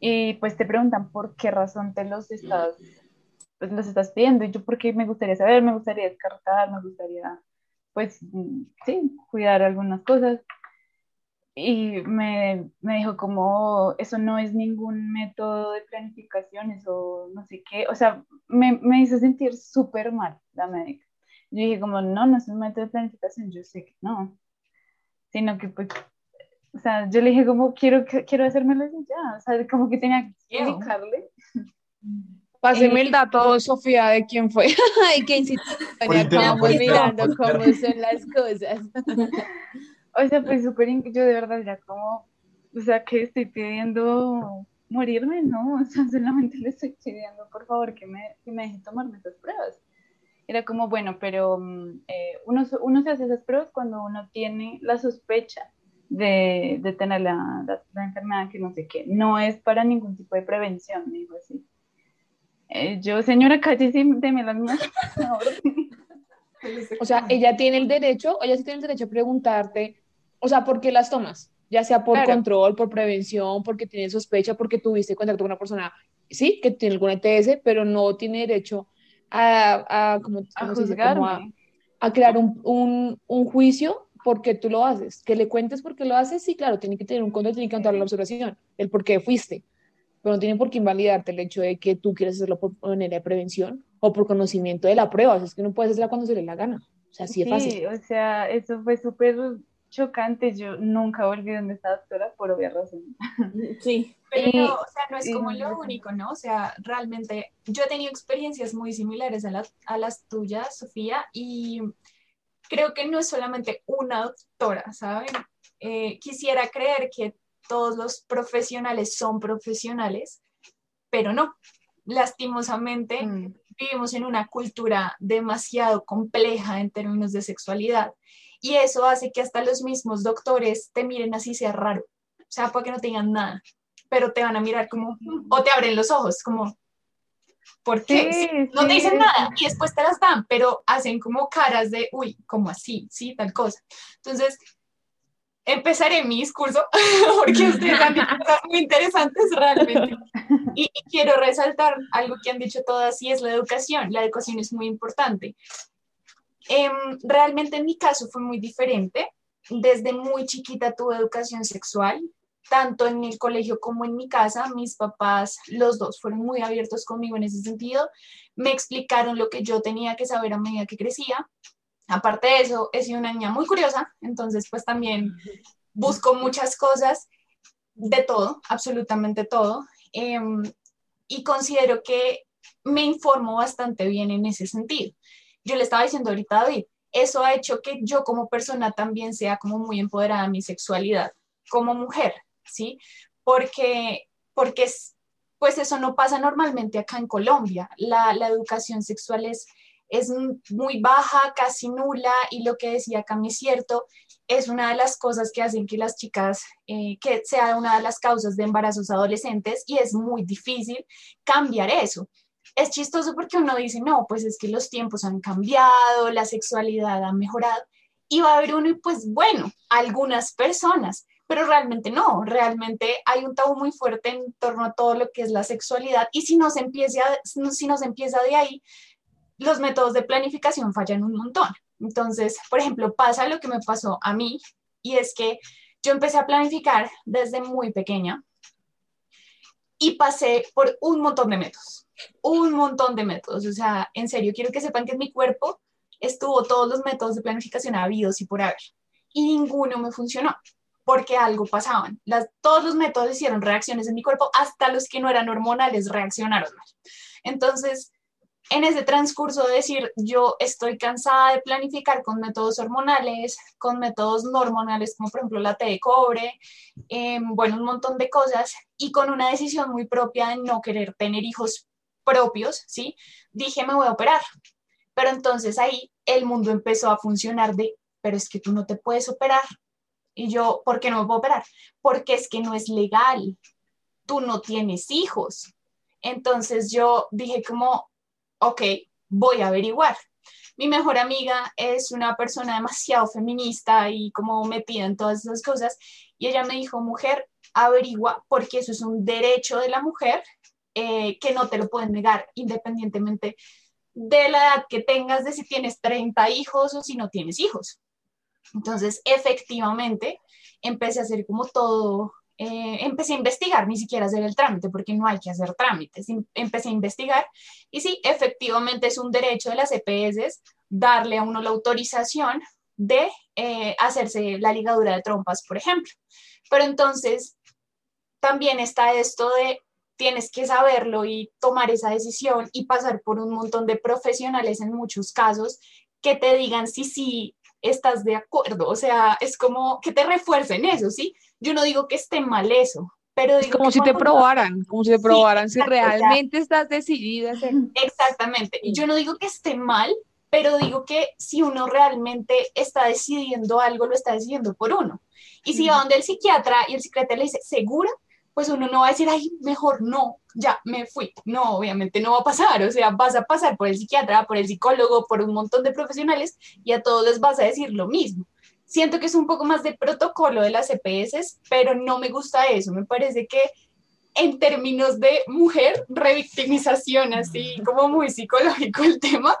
B: Y pues te preguntan por qué razón te los estás, pues los estás pidiendo. Y yo porque me gustaría saber, me gustaría descartar, me gustaría pues sí, cuidar algunas cosas. Y me, me, dijo como, eso no es ningún método de planificación, eso no sé qué, o sea, me, me hizo sentir súper mal la médica. Yo dije como, no, no es un método de planificación, yo sé que no, sino que pues, o sea, yo le dije como, quiero, quiero hacérmelo ya, o sea, como que tenía que explicarle. *laughs*
C: Páseme el dato, Sofía, de quién fue *laughs* y qué insistió. Estábamos mirando cómo son las cosas. *laughs*
B: o sea, pues súper, yo de verdad ya como, o sea, que estoy pidiendo morirme, no, o sea, solamente le estoy pidiendo, por favor, que me, que me deje tomarme esas pruebas. Era como, bueno, pero mm, eh, uno, uno se hace esas pruebas cuando uno tiene la sospecha de, de tener la, la, enfermedad que no sé qué. No es para ningún tipo de prevención, digo así. Eh, yo, señora, cállese, deme las manos.
C: o sea, ella tiene el derecho, ella sí tiene el derecho a preguntarte, o sea, ¿por qué las tomas? Ya sea por control, por prevención, porque tiene sospecha, porque tuviste contacto con una persona, sí, que tiene alguna ETS, pero no tiene derecho a, a, como, a, crear un, un, un, juicio porque tú lo haces. Que le cuentes por qué lo haces, sí, claro, tiene que tener un control, tiene que contar la observación, el por qué fuiste pero no tiene por qué invalidarte el hecho de que tú quieres hacerlo por manera de prevención o por conocimiento de la prueba. O es que no puedes hacerla cuando se le la gana. O sea, así es fácil. Sí,
B: o sea, eso fue súper chocante. Yo nunca volví donde estaba doctora por obvia razón.
E: Sí. *laughs* Pero no, o sea, no es como lo único, ¿no? O sea, realmente yo he tenido experiencias muy similares a las, a las tuyas, Sofía, y creo que no es solamente una doctora, ¿saben? Eh, quisiera creer que todos los profesionales son profesionales, pero no. Lastimosamente, mm. vivimos en una cultura demasiado compleja en términos de sexualidad y eso hace que hasta los mismos doctores te miren así sea raro, o sea, para que no tengan nada, pero te van a mirar como, o te abren los ojos, como, ¿por qué? no te dicen nada y después te las dan, pero hacen como caras de, uy, como así, sí, tal cosa. Entonces, empezaré mi discurso *laughs* porque ustedes han dicho cosas muy interesantes realmente. Y, quiero resaltar algo que han dicho todas y es la educación. La educación es muy importante. Em, realmente en mi caso fue muy diferente. Desde muy chiquita tuve educación sexual, tanto en el colegio como en mi casa. Mis papás, los dos, fueron muy abiertos conmigo en ese sentido. Me explicaron lo que yo tenía que saber a medida que crecía Aparte de eso, he sido una niña muy curiosa, entonces pues también busco muchas cosas de todo, absolutamente todo, em, y considero que me informo bastante bien en ese sentido. Yo le estaba diciendo ahorita a David, eso ha hecho que yo como persona también sea como muy empoderada en mi sexualidad, como mujer, ¿sí? Porque, porque pues eso no pasa normalmente acá en Colombia. La, la educación sexual es es muy baja, casi nula, y lo que decía Cami es cierto, es una de las cosas que hacen que las chicas, eh, que sea una de las causas de embarazos adolescentes, y es muy difícil cambiar eso. Es chistoso porque uno dice, no, pues es que los tiempos han cambiado, la sexualidad ha mejorado, y va a haber uno, y pues bueno, algunas personas, pero realmente no, realmente hay un tabú muy fuerte en torno a todo lo que es la sexualidad, y si nos empieza, si nos empieza de ahí, los métodos de planificación fallan un montón. Entonces, por ejemplo, pasa lo que me pasó a mí y es que yo empecé a planificar desde muy pequeña y pasé por un montón de métodos, un montón de métodos. O sea, en serio, quiero que sepan que en mi cuerpo estuvo todos los métodos de planificación habidos y por haber. Y ninguno me funcionó porque algo pasaban. Las, todos los métodos hicieron reacciones en mi cuerpo, hasta los que no eran hormonales reaccionaron mal. Entonces, en ese transcurso de decir, yo estoy cansada de planificar con métodos hormonales, con métodos no hormonales, como por ejemplo la T de cobre, em, bueno, un montón de cosas, y con una decisión muy propia de no querer tener hijos propios, ¿sí? Dije, me voy a operar. Pero entonces ahí el mundo empezó a funcionar de, pero es que tú no te puedes operar. Y yo, ¿por qué no me puedo operar? Porque es que no es legal. Tú no tienes hijos. Entonces yo dije como, ok, voy a averiguar. Mi mejor amiga es una persona demasiado feminista y como metida en todas esas cosas. Y ella me dijo, mujer, averigua porque eso es un derecho de la mujer eh, que no te lo pueden negar independientemente de la edad que tengas, de si tienes 30 hijos o si no tienes hijos. Entonces, efectivamente, empecé a hacer como todo eh, empecé a investigar, ni siquiera hacer el trámite, porque no hay que hacer trámites. Em, empecé a investigar y sí, efectivamente es un derecho de las EPS darle a uno la autorización de eh, hacerse la ligadura de trompas, por ejemplo. Pero entonces también está esto de tienes que saberlo y tomar esa decisión y pasar por un montón de profesionales en muchos casos que te digan si sí estás de acuerdo. O sea, es como que te refuercen eso, ¿sí? Yo no digo que esté mal eso, pero
C: es como si te probaran, como si te probaran si realmente estás decidida.
E: Exactamente. Yo no digo que esté mal, pero digo que si uno realmente está decidiendo algo, lo está decidiendo por uno. Y si va donde el psiquiatra y el psiquiatra le dice, ¿segura? Pues uno no va a decir, ay, mejor no, ya me fui. No, obviamente no va a pasar. O sea, vas a pasar por el psiquiatra, por el psicólogo, por un montón de profesionales y a todos les vas a decir lo mismo. Siento que es un poco más de protocolo de las EPS, pero no me gusta eso. Me parece que en términos de mujer, revictimización, así como muy psicológico el tema,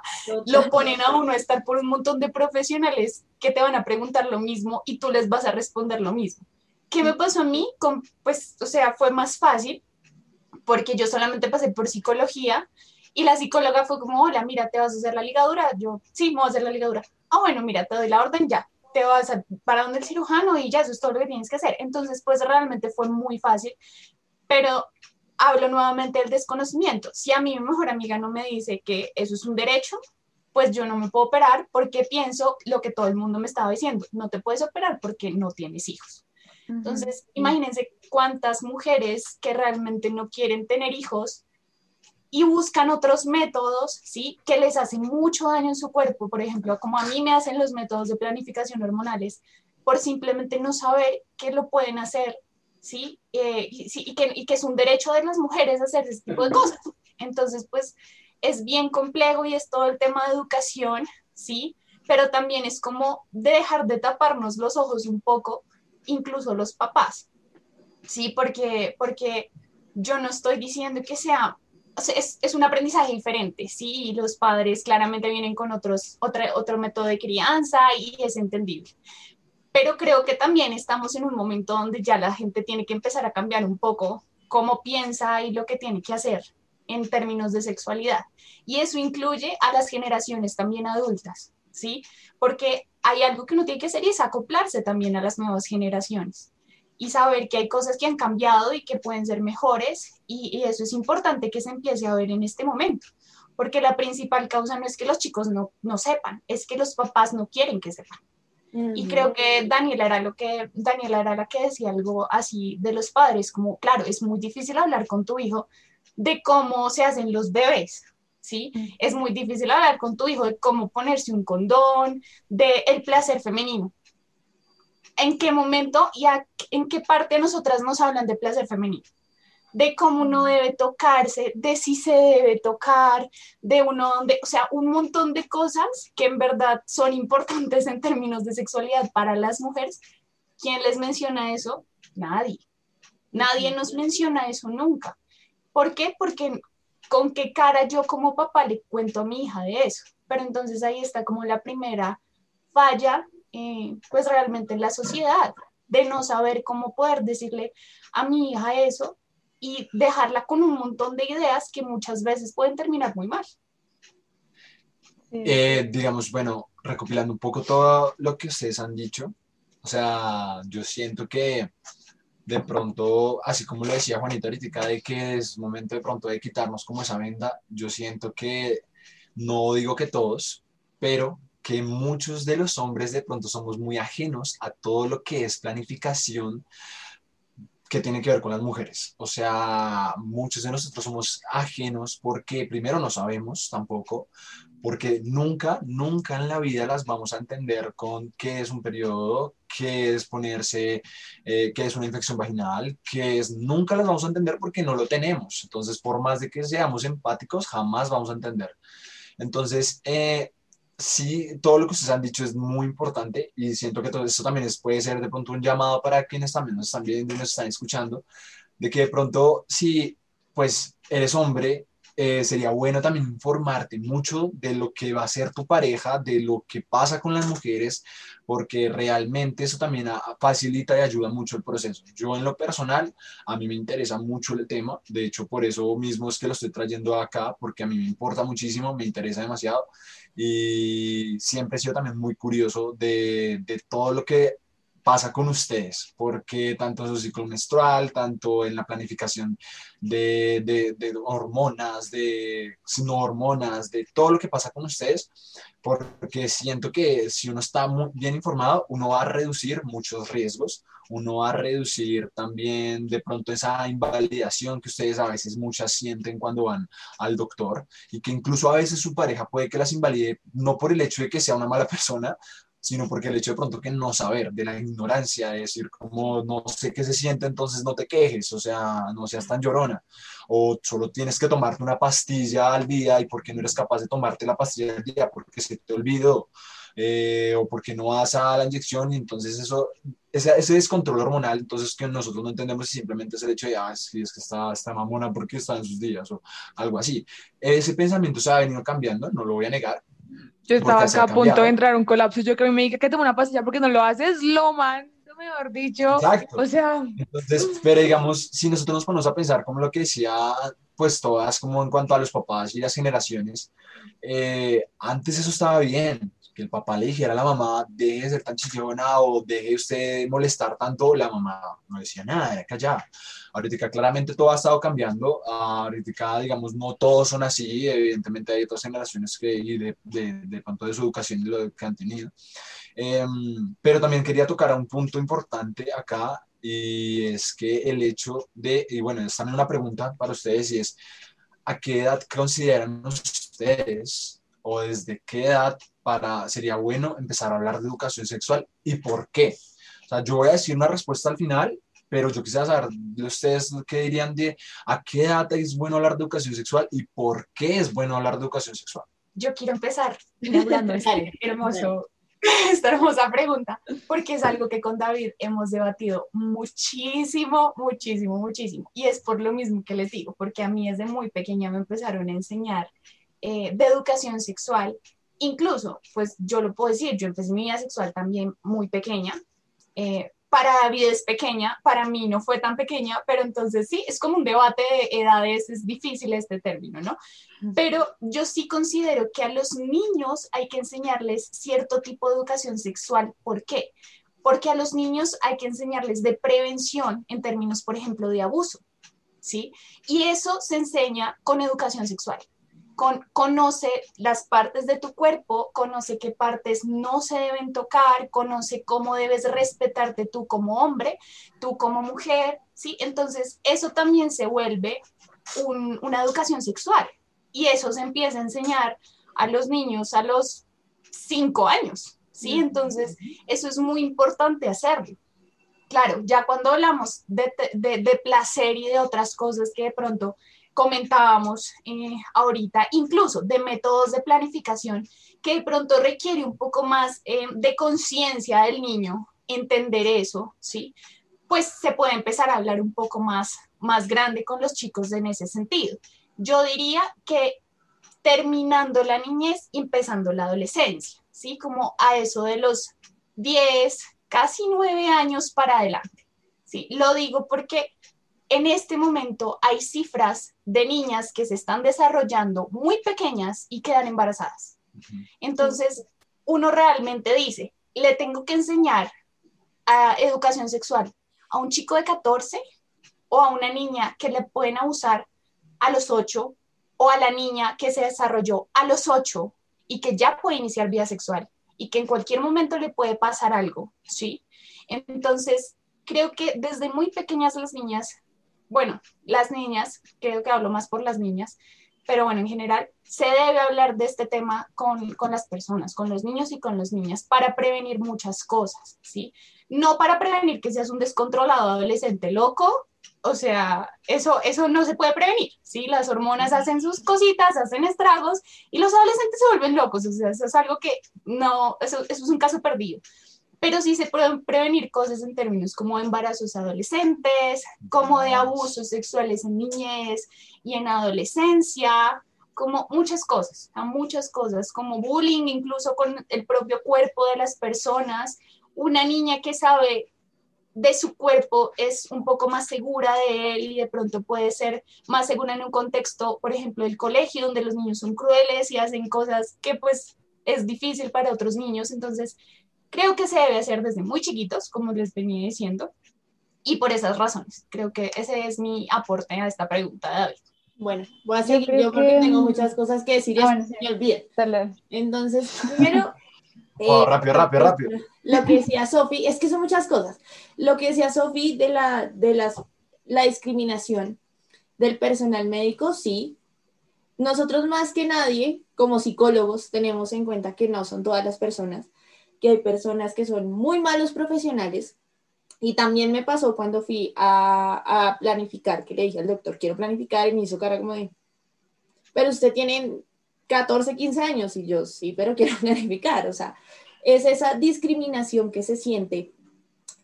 E: lo ponen a uno a estar por un montón de profesionales que te van a preguntar lo mismo y tú les vas a responder lo mismo. ¿Qué me pasó a mí? Con, pues, o sea, fue más fácil porque yo solamente pasé por psicología y la psicóloga fue como, hola, mira, ¿te vas a hacer la ligadura? Yo, sí, me voy a hacer la ligadura. Ah, bueno, mira, te doy la orden ya te vas a, para donde el cirujano y ya eso es todo lo que tienes que hacer. Entonces, pues realmente fue muy fácil, pero hablo nuevamente del desconocimiento. Si a mí mi mejor amiga no me dice que eso es un derecho, pues yo no me puedo operar porque pienso lo que todo el mundo me estaba diciendo, no te puedes operar porque no tienes hijos. Entonces, imagínense cuántas mujeres que realmente no quieren tener hijos y buscan otros métodos, ¿sí? Que les hacen mucho daño en su cuerpo, por ejemplo, como a mí me hacen los métodos de planificación hormonales, por simplemente no saber que lo pueden hacer, ¿sí? Eh, y, que, y que es un derecho de las mujeres hacer ese tipo de cosas. Entonces, pues, es bien complejo y es todo el tema de educación, ¿sí? Pero también es como dejar de taparnos los ojos un poco, incluso los papás, ¿sí? Porque, porque yo no estoy diciendo que sea es, es, un aprendizaje diferente, sí, los padres claramente vienen con otros, otra, otro método de crianza y es entendible. Pero creo que también estamos en un momento donde ya la gente tiene que empezar a cambiar un poco cómo piensa y lo que tiene que hacer en términos de sexualidad. Y eso incluye a las generaciones también adultas, ¿sí? Porque hay algo que uno tiene que hacer y es acoplarse también a las nuevas generaciones y saber que hay cosas que han cambiado y que pueden ser mejores y, eso es importante que se empiece a ver en este momento, porque la principal causa no es que los chicos no, no sepan, es que los papás no quieren que sepan. Y creo que Daniela era lo que Daniela era la que decía algo así de los padres, como claro, es muy difícil hablar con tu hijo de cómo se hacen los bebés, ¿sí? Es muy difícil hablar con tu hijo de cómo ponerse un condón, de el placer femenino en qué momento y en qué parte nosotras nos hablan de placer femenino, de cómo uno debe tocarse, de si se debe tocar, de uno donde, o sea, un montón de cosas que en verdad son importantes en términos de sexualidad para las mujeres. ¿Quién les menciona eso? Nadie. Nadie nos menciona eso nunca. ¿Por qué? Porque con qué cara yo como papá le cuento a mi hija de eso. Pero entonces ahí está como la primera falla eh, pues realmente en la sociedad, de no saber cómo poder decirle a mi hija eso y dejarla con un montón de ideas que muchas veces pueden terminar muy mal.
D: Eh, digamos, bueno, recopilando un poco todo lo que ustedes han dicho, o sea, yo siento que de pronto, así como lo decía Juanita ahorita, de que es momento de pronto de quitarnos como esa venda, yo siento que, no digo que todos, pero que muchos de los hombres de pronto somos muy ajenos a todo lo que es planificación que tiene que ver con las mujeres. O sea, muchos de nosotros somos ajenos porque primero no sabemos tampoco, porque nunca, nunca en la vida las vamos a entender con qué es un periodo, qué es ponerse, eh, qué es una infección vaginal, qué es, nunca las vamos a entender porque no lo tenemos. Entonces, por más de que seamos empáticos, jamás vamos a entender. Entonces, eh, sí, todo lo que ustedes han dicho es muy importante y siento que todo esto también puede ser de pronto un llamado para quienes también nos están viendo y nos están escuchando, de que de pronto si pues eres hombre eh, sería bueno también informarte mucho de lo que va a ser tu pareja, de lo que pasa con las mujeres, porque realmente eso también facilita y ayuda mucho el proceso. Yo en lo personal, a mí me interesa mucho el tema, de hecho por eso mismo es que lo estoy trayendo acá, porque a mí me importa muchísimo, me interesa demasiado y siempre he sido también muy curioso de, de todo lo que pasa con ustedes, porque tanto en su ciclo menstrual, tanto en la planificación de, de, hormonas, de no hormonas, de todo lo que pasa con ustedes, porque siento que si uno está muy bien informado, uno va a reducir muchos riesgos, uno va a reducir también de pronto esa invalidación que ustedes a veces muchas sienten cuando van al doctor y que incluso a veces su pareja puede que las invalide no por el hecho de que sea una mala *laughs* persona, sino porque el hecho de pronto que no saber, de la ignorancia, de decir como no sé qué se siente, entonces no te quejes, o sea, no seas tan llorona, o solo tienes que tomarte una pastilla al día y porque no eres capaz de tomarte la pastilla al día porque se te olvidó, eh, o porque no vas a la inyección y entonces eso, ese, ese, descontrol hormonal, entonces que nosotros no entendemos si simplemente es el hecho de, ah, es que está, está mamona porque está en sus días o algo así. Ese pensamiento se ha venido cambiando, no lo voy a negar,
C: yo estaba acá a punto de entrar un colapso. Yo creo que me diga que tengo una pastilla porque no lo haces, lo man, mejor dicho. Exacto. O sea.
D: Entonces, pero digamos, si nosotros nos ponemos a pensar como lo que decía, pues todas, como en cuanto a los papás y las generaciones, eh, antes eso estaba bien que el papá le dijera a la mamá, deje de ser tan chillona o deje usted molestar tanto, la mamá no decía nada, era callada. Ahorita claramente todo ha estado cambiando, ahorita digamos no todos son así, evidentemente hay otras generaciones que y de, de, de cuanto de su educación y lo que han tenido. Em, pero también quería tocar un punto importante acá y es que el hecho de, y bueno, es también una pregunta para ustedes y es, ¿a qué edad consideran ustedes o desde qué edad para, sería bueno empezar a hablar de educación sexual y por qué? O sea, yo voy a decir una respuesta al final, pero yo quisiera saber de ustedes qué dirían de a qué edad es bueno hablar de educación sexual y por qué es bueno hablar de educación sexual.
E: Yo quiero empezar hablando este *laughs* hermoso, *laughs* esta hermosa pregunta, porque es algo que con David hemos debatido muchísimo, muchísimo, muchísimo. Y es por lo mismo que les digo, porque a mí desde muy pequeña me empezaron a enseñar eh, de educación sexual. Incluso, pues yo lo puedo decir, yo empecé mi vida sexual también muy pequeña. Eh, para David es pequeña, para mí no fue tan pequeña, pero entonces sí, es como un debate de edades, es difícil este término, ¿no? Pero yo sí considero que a los niños hay que enseñarles cierto tipo de educación sexual. ¿Por qué? Porque a los niños hay que enseñarles de prevención en términos, por ejemplo, de abuso, ¿sí? Y eso se enseña con educación sexual conoce las partes de tu cuerpo, conoce qué partes no se deben tocar, conoce cómo debes respetarte tú como hombre, tú como mujer, ¿sí? Entonces, eso también se vuelve una educación sexual y eso se empieza a enseñar a los niños a los cinco años, ¿sí? Entonces, eso es muy importante hacerlo. Claro, ya cuando hablamos de, de placer y de otras cosas que de pronto comentábamos eh, ahorita, incluso de métodos de planificación, que de pronto requiere un poco más eh, de conciencia del niño, entender eso, ¿sí? Pues se puede empezar a hablar un poco más, más grande con los chicos en ese sentido. Yo diría que terminando la niñez, empezando la adolescencia, ¿sí? Como a eso de los 10, casi 9 años para adelante, ¿sí? Lo digo porque en este momento hay cifras de niñas que se están desarrollando muy pequeñas y quedan embarazadas. Entonces, uno realmente dice, le tengo que enseñar a educación sexual a un chico de 14 o a una niña que le pueden abusar a los 8 o a la niña que se desarrolló a los 8 y que ya puede iniciar vida sexual y que en cualquier momento le puede pasar algo, ¿sí? Entonces, creo que desde muy pequeñas las niñas, bueno, las niñas, creo que hablo más por las niñas, pero bueno, en general, se debe hablar de este tema con, con, las personas, con los niños y con las niñas, para prevenir muchas cosas, ¿sí? No para prevenir que seas un descontrolado adolescente loco, o sea, eso, eso no se puede prevenir, ¿sí? Las hormonas hacen sus cositas, hacen estragos y los adolescentes se vuelven locos, o sea, eso es algo que no, eso, eso es un caso perdido pero sí se pueden prevenir cosas en términos como embarazos adolescentes, como de abusos sexuales en niñez y en adolescencia, como muchas cosas, muchas cosas, como bullying incluso con el propio cuerpo de las personas. Una niña que sabe de su cuerpo es un poco más segura de él y de pronto puede ser más segura en un contexto, por ejemplo, del colegio, donde los niños son crueles y hacen cosas que pues es difícil para otros niños. Entonces, Creo que se debe hacer desde muy chiquitos, como les venía diciendo, y por esas razones. Creo que ese es mi aporte a esta pregunta, David.
A: Bueno, voy a seguir yo, porque tengo muchas cosas que decir y ah, se me olvida. Entonces, *laughs* primero...
D: Oh, rápido, rápido, rápido.
A: Lo que decía Sofi, es que son muchas cosas. Lo que decía Sofi de, la, de las, la discriminación del personal médico, sí. Nosotros más que nadie, como psicólogos, tenemos en cuenta que no son todas las personas que hay personas que son muy malos profesionales. Y también me pasó cuando fui a, planificar, que le dije al doctor, quiero planificar, y me hizo cara como de, pero usted tiene 14, 15 años, y yo, sí, pero quiero *laughs* planificar. O sea, es esa discriminación que se siente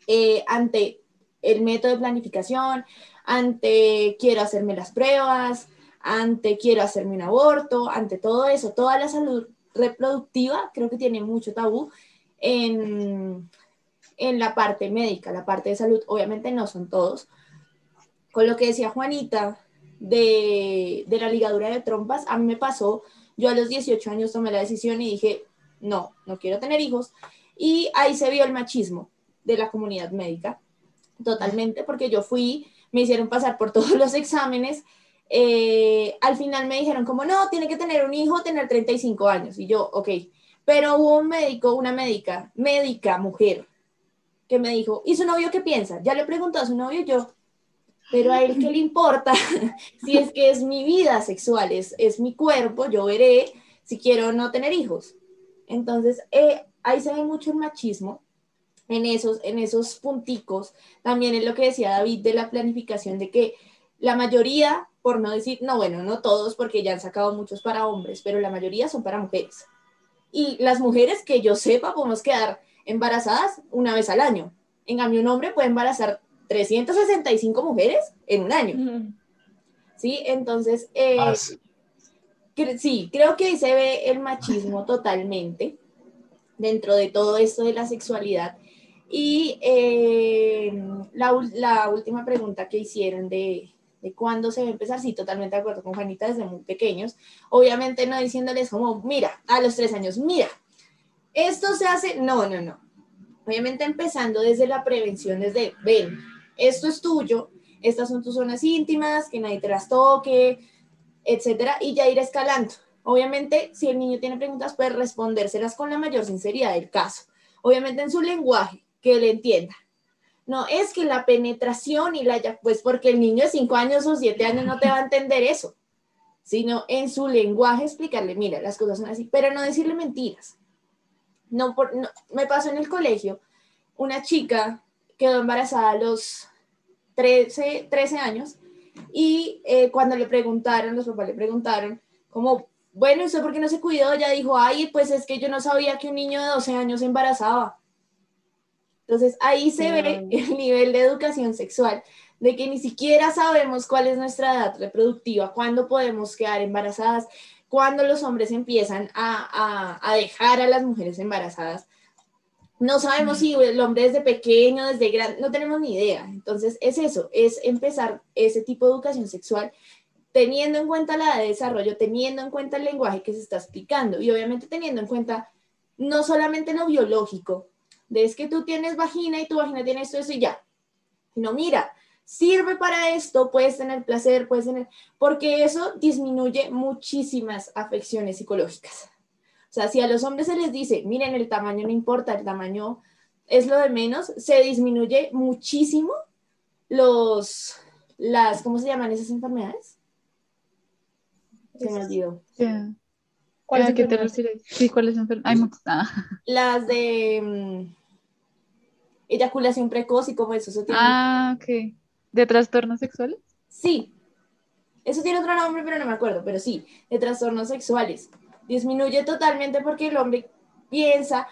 A: eh, ante el método de planificación, ante quiero hacerme las pruebas, ante quiero hacerme un aborto, ante todo eso, toda la salud reproductiva, creo que tiene mucho tabú en, la parte médica, la parte de salud, obviamente no son todos. Con lo que decía Juanita de, de la ligadura de trompas, a mí me pasó, yo a los 18 años tomé la decisión y dije, no, no quiero tener hijos. Y ahí se vio el machismo de la comunidad médica, totalmente, porque yo fui, me hicieron pasar por *laughs* todos los exámenes. Eh, al final me dijeron como, no, tiene que tener un hijo, tener 35 años. Y yo, ok, pero hubo un médico, una médica, médica, mujer, que me dijo, ¿y su novio qué piensa? Ya le preguntó a su novio yo, pero a él qué le importa *laughs* si es que es mi vida sexual, es, es mi cuerpo, yo veré si quiero no tener hijos. Entonces, eh, ahí se ve mucho el machismo en esos, en esos punticos. También es lo que decía David de la planificación, de que la mayoría, por no decir, no, bueno, no todos, porque ya han sacado muchos para hombres, pero la mayoría son para mujeres. Y las mujeres que yo sepa podemos quedar embarazadas una vez al año. En cambio, un hombre puede embarazar 365 mujeres en un año. ¿Sí? Entonces, eh, ah, sí. creo que ahí se ve el machismo totalmente dentro de todo esto de la sexualidad. Y eh, la última pregunta que hicieron de, de cuándo se va a empezar, sí, totalmente de acuerdo con Juanita desde muy pequeños, obviamente no diciéndoles como, mira, a los tres años, mira, esto se hace, no, no, no, obviamente empezando desde la prevención, desde, ven, esto es tuyo, estas son tus zonas íntimas, que nadie te las toque, etcétera, y ya ir escalando. Obviamente, si el niño tiene preguntas, puede respondérselas con la mayor sinceridad del caso. Obviamente en su lenguaje, que le entienda. No, es que la penetración y la, pues porque el niño de 5 años o 7 años no te va a entender eso, sino en su lenguaje explicarle, mira, las cosas son así, pero no decirle mentiras. No, por, me pasó en el colegio, una chica quedó embarazada a los 13, 13 años y eh, cuando le preguntaron, los papás le preguntaron, como, bueno, ¿y por qué no se cuidó? Ella dijo, ay, pues es que yo no sabía que un niño de 12 años se embarazaba. Entonces ahí se ve *laughs* el nivel de educación sexual, de que ni siquiera sabemos cuál es nuestra edad reproductiva, cuándo podemos quedar embarazadas, cuándo los hombres empiezan a, dejar a las mujeres embarazadas. no sabemos si el hombre desde pequeño, desde grande, no tenemos ni idea. Entonces es eso, es empezar ese tipo de educación sexual teniendo en cuenta la de desarrollo, teniendo en cuenta el lenguaje que se está explicando y obviamente teniendo en cuenta no solamente lo biológico, de es que tú tienes vagina y tu vagina tiene esto, eso y ya. No, mira, sirve para esto, puedes tener placer, puedes tener, porque eso disminuye muchísimas afecciones psicológicas. O sea, si a los hombres se les dice, miren, el tamaño no importa, el tamaño es lo de menos, se disminuye muchísimo los, las, ¿cómo se llaman esas enfermedades? Se me olvidó.
B: ¿Cuál qué te refieres? Sí, ¿cuáles enfermedades? Hay
A: ah. Las de mm, eyaculación precoz y como eso. eso
B: tiene... Ah, ok. ¿De trastornos sexuales?
A: Sí. Eso tiene otro nombre, pero no me acuerdo, pero sí, de trastornos sexuales disminuye totalmente porque el hombre piensa,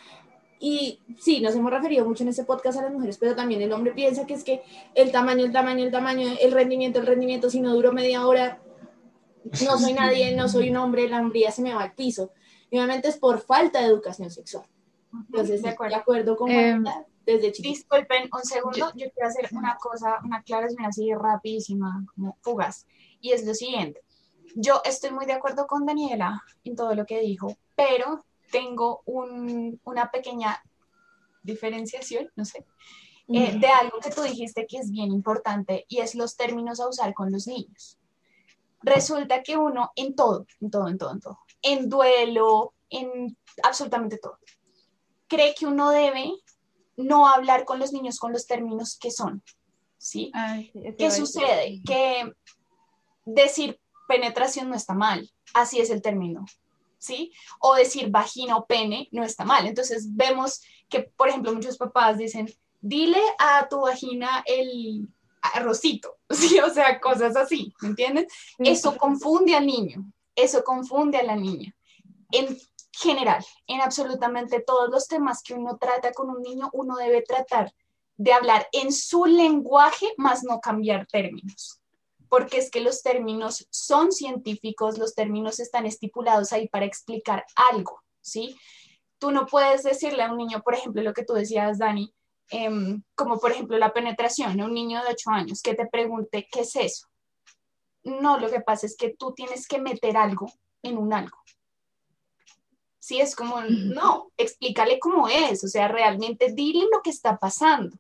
A: y sí, nos hemos referido mucho en este podcast a las mujeres, pero también el hombre piensa que es que el tamaño, el tamaño, el tamaño, el rendimiento, el rendimiento, si no duro media hora, no soy nadie, no soy un hombre, la hombría se me va al piso. Y obviamente es por falta de educación sexual. Entonces, de acuerdo, con eh, desde chiquito.
E: Disculpen un segundo, yo quiero hacer una cosa, una aclaración así rapidísima, como fugas, y es lo siguiente yo estoy muy de acuerdo con Daniela en todo lo que dijo, pero tengo una pequeña diferenciación, no sé, eh, de algo que tú dijiste que es bien importante y es los términos a usar con los niños. Resulta que uno en todo, en todo, en todo, en todo, en duelo, en absolutamente todo, cree que uno debe no hablar con los niños con los términos que son, ¿sí? ¿Qué sucede? Que decir penetración no está mal, así es el término, ¿sí? O decir vagina o pene no está mal. Entonces vemos que, por ejemplo, muchos papás dicen, dile a tu vagina el arrocito, *laughs* ¿sí? O sea, cosas así, ¿me entiendes? Eso confunde al niño, eso confunde a la niña. En general, en absolutamente todos los temas que uno trata con un niño, uno debe tratar de hablar en su lenguaje, más no cambiar términos porque es que los términos son científicos, los términos están estipulados ahí para explicar algo, ¿sí? Tú no puedes decirle a un niño, por ejemplo, lo que tú decías, Dani, em, como por ejemplo la penetración, un niño de 8 años que te pregunte, ¿qué es eso? No, lo que pasa es que tú tienes que meter algo en un algo. Sí, es como, no, explícale cómo es, o sea, realmente dile lo que está pasando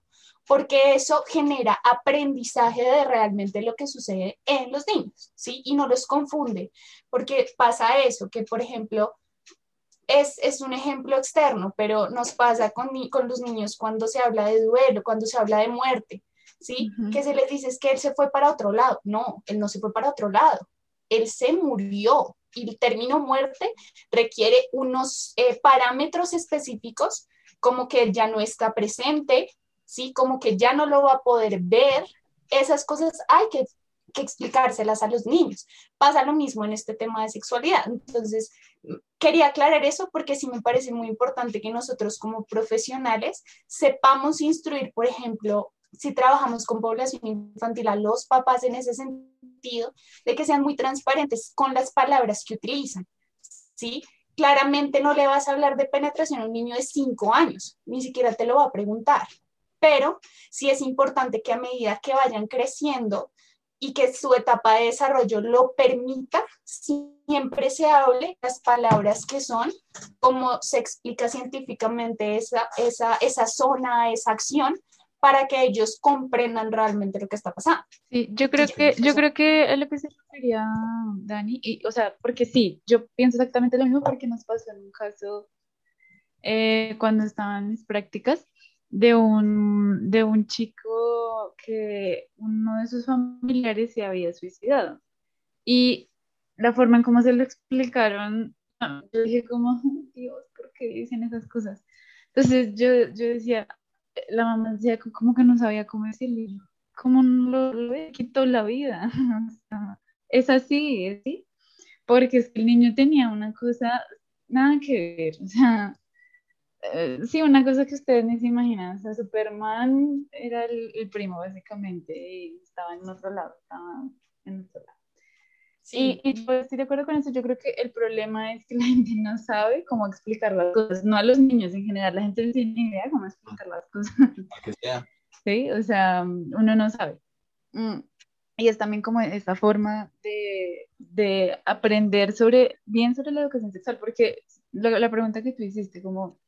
E: porque eso genera aprendizaje de realmente lo que sucede en los niños, ¿sí? Y no los confunde, porque pasa eso, que por ejemplo, es, es un ejemplo externo, pero nos pasa con, con los niños cuando se habla de duelo, cuando se habla de muerte, ¿sí? Que se les dice es que él se fue para otro lado. No, él no se fue para otro lado, él se murió. Y el término muerte requiere unos eh, parámetros específicos, como que él ya no está presente, ¿sí? Como que ya no lo va a poder ver. Esas cosas hay que, explicárselas a los niños. Pasa lo mismo en este tema de sexualidad. Entonces, quería aclarar eso porque sí me parece muy importante que nosotros como profesionales sepamos instruir, por ejemplo, si trabajamos con población infantil, a los papás en ese sentido, de que sean muy transparentes con las palabras que utilizan, ¿sí? Claramente no le vas a hablar de penetración a un niño de 5 años, ni siquiera te lo va a preguntar pero sí es importante que a medida que vayan creciendo y que su etapa de desarrollo lo permita, siempre se hable las palabras que son, como se explica científicamente esa, esa, esa zona, esa acción, para que ellos comprendan realmente lo que está pasando.
B: Sí, yo creo que, yo creo que lo que se refería Dani, y, o sea, porque sí, yo pienso exactamente lo mismo porque nos pasó en un caso eh, cuando estaban mis prácticas, de un, de un chico que uno de sus familiares se había suicidado. Y la forma en cómo se lo explicaron, yo dije como, Dios, ¿por qué dicen esas cosas? Entonces yo, yo decía, la mamá decía como que no sabía cómo decirle, ¿cómo no le quitó la vida? *laughs* es así, es así, porque es que el niño tenía una cosa, nada que ver, o sea, eh, sí, una cosa que ustedes ni se imaginan, o sea, Superman era el, primo básicamente y estaba en otro lado, estaba en otro lado. Y, y, yo estoy de acuerdo con eso. Yo creo que el problema es que *laughs* la gente no sabe cómo explicar las cosas. No a los niños en general, la gente no tiene ni idea cómo explicar las cosas. *laughs* Sí, o sea, uno no sabe. Mm. Y es también como esta forma de, de, aprender sobre, bien sobre la educación sexual, porque la, la pregunta que tú hiciste, como,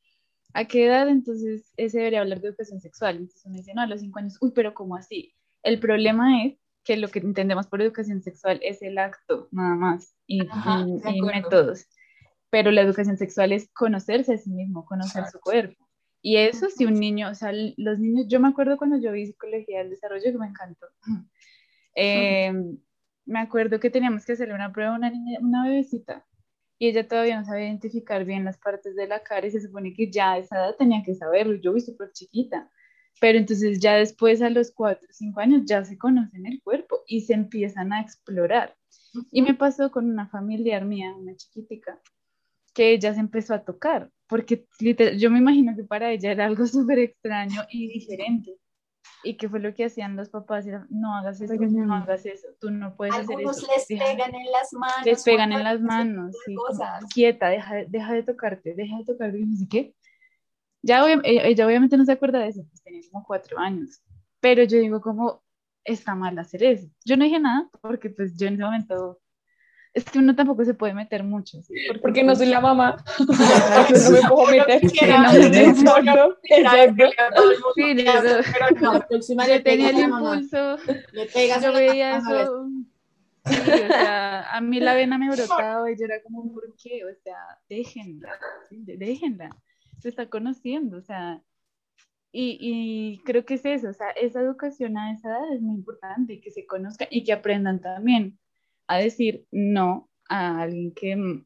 B: ¿a qué edad entonces se debería hablar de educación sexual? Entonces uno dice, no, a los cinco años, uy, pero ¿cómo así? El problema es que lo que entendemos por educación sexual es el acto, nada más, y, y, métodos. Pero la educación sexual es conocerse a sí mismo, conocer su cuerpo. Y eso, si un niño, o sea, los niños, yo me acuerdo cuando yo vi psicología del desarrollo que me encantó. Eh, me acuerdo que teníamos que hacerle una prueba a una niña, una bebecita, y ella todavía no sabía identificar bien las partes de la cara y se supone que ya a esa edad tenía que saberlo. Yo vi súper chiquita. Pero entonces ya después a los 4 o 5 años ya se conocen el cuerpo y se empiezan a explorar. Y me pasó con una familiar mía, una chiquitica, que ella se empezó a tocar, porque yo me imagino que para ella era algo *laughs* súper extraño y diferente. Y que fue lo que hacían los papás, era, no hagas eso, no hagas eso, tú no puedes hacer eso.
E: les pegan en las manos.
B: Les pegan en las manos, sí, quieta, deja, deja de tocarte, deja de tocarte, no sé qué ya ella, obviamente no se acuerda de eso, pues tenía como cuatro años, pero yo digo como, está mal hacer eso. Yo no dije nada porque pues yo en ese momento, es que uno tampoco se puede meter mucho.
C: Porque, no soy la mamá. no me puedo meter. Exacto. Sí, yo tenía el impulso. Yo veía eso. Sí, o sea, a mí la vena me brotaba y yo era como, ¿por qué? O sea, déjenla, déjenla se está conociendo, o sea, y, y, creo que es eso, o sea, esa educación a esa edad es muy importante, que se conozca y que aprendan también a decir no a alguien que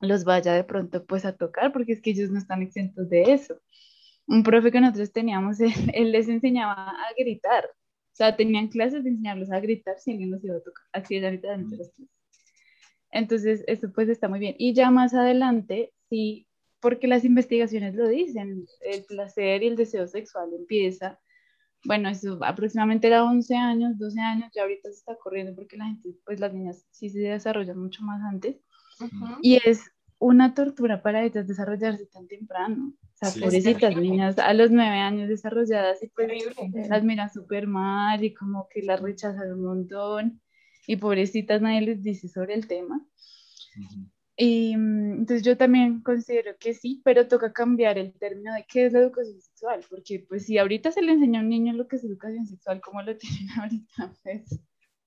C: los vaya de pronto pues a tocar, porque es que ellos no están exentos de eso. Un profe que nosotros teníamos, *laughs* él, les enseñaba a gritar, o sea, tenían clases de enseñarlos a gritar si alguien los iba a tocar, así es. Entonces, eso pues está muy bien. Y ya más adelante, sí porque las investigaciones lo dicen, el placer y el deseo sexual empieza, bueno, eso aproximadamente era 11 años, 12 años, ya ahorita se está corriendo porque la gente, pues las niñas sí se desarrollan mucho más antes, y es una tortura para ellas desarrollarse tan temprano. O sea, pobrecitas niñas a los 9 años desarrolladas y pues las miran súper mal y como que las rechazan un montón. Y pobrecitas nadie les dice sobre el tema. Y mm, entonces yo también considero que sí, pero toca cambiar el término de qué es la educación sexual, porque pues si ahorita se le enseña a un niño lo que es educación sexual, como lo *laughs* tienen ahorita, pues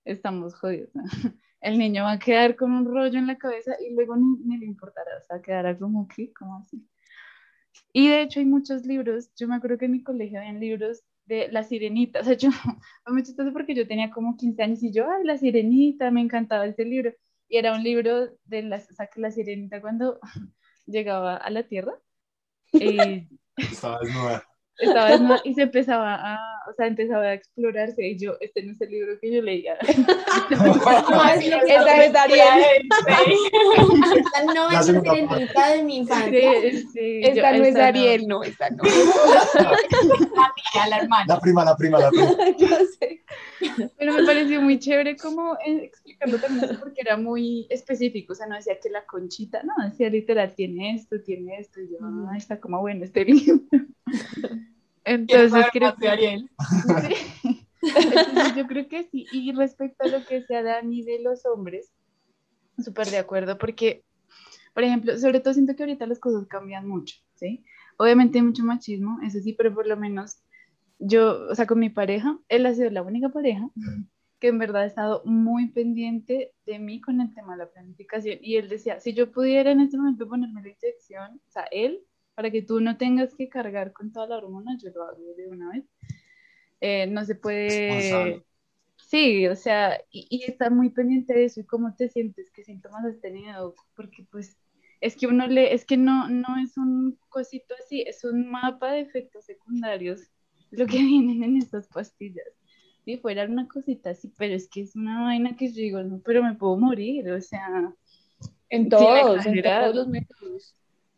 C: estamos jodidos. *laughs* El niño va a quedar con un rollo en la cabeza y luego ni, le importará, o sea, quedará como que, como así. Y de hecho hay muchos libros, yo me acuerdo que en mi colegio habían libros de La Sirenita, o sea, yo, *laughs* muy chistoso porque yo tenía como 15 años y yo, ay, La Sirenita, me encantaba ese libro y era un libro de la, la sirenita cuando *laughs* llegaba a la tierra.
D: Desnuda
B: estaba y se empezaba a, o sea, empezaba a explorarse y yo, este no es el libro que yo leía. *laughs* no,
C: es esa es Ariel.
A: Esta no es la sirenita de mi infancia.
C: Sí, sí, esta no es Ariel, no. esta no.
D: la hermana. La prima, la prima, la prima. *laughs* yo
B: sé. Pero me pareció muy chévere como explicarlo también porque era muy específico, o sea, no decía que la conchita, no, decía literal, tiene esto, tiene esto, y yo, ah, está como bueno este libro. *laughs* Entonces creo que... *laughs* yo creo que sí. Y respecto a lo que sea Dani de los hombres, súper de acuerdo, porque, por ejemplo, sobre todo siento que ahorita las cosas cambian mucho, ¿sí? Obviamente hay mucho machismo, eso sí, pero por lo menos yo, o sea, con mi pareja, él ha sido la única pareja *laughs* que en verdad ha estado muy pendiente de mí con el tema de la planificación. Y él decía, si yo pudiera en este momento ponerme la inyección, o sea, él para que tú no tengas que cargar con toda la hormona, yo lo hago de una vez. Eh, no se puede... Sí, o sea, y, y estar muy pendiente de eso y cómo te sientes, qué síntomas has tenido, porque pues es que uno le, es que no, no es un cosito así, es un mapa de efectos secundarios lo que *laughs* vienen en estas pastillas. Si fuera una cosita así, pero es que es una vaina que yo digo, no, pero me puedo morir, o sea.
C: En todos, en todos los métodos.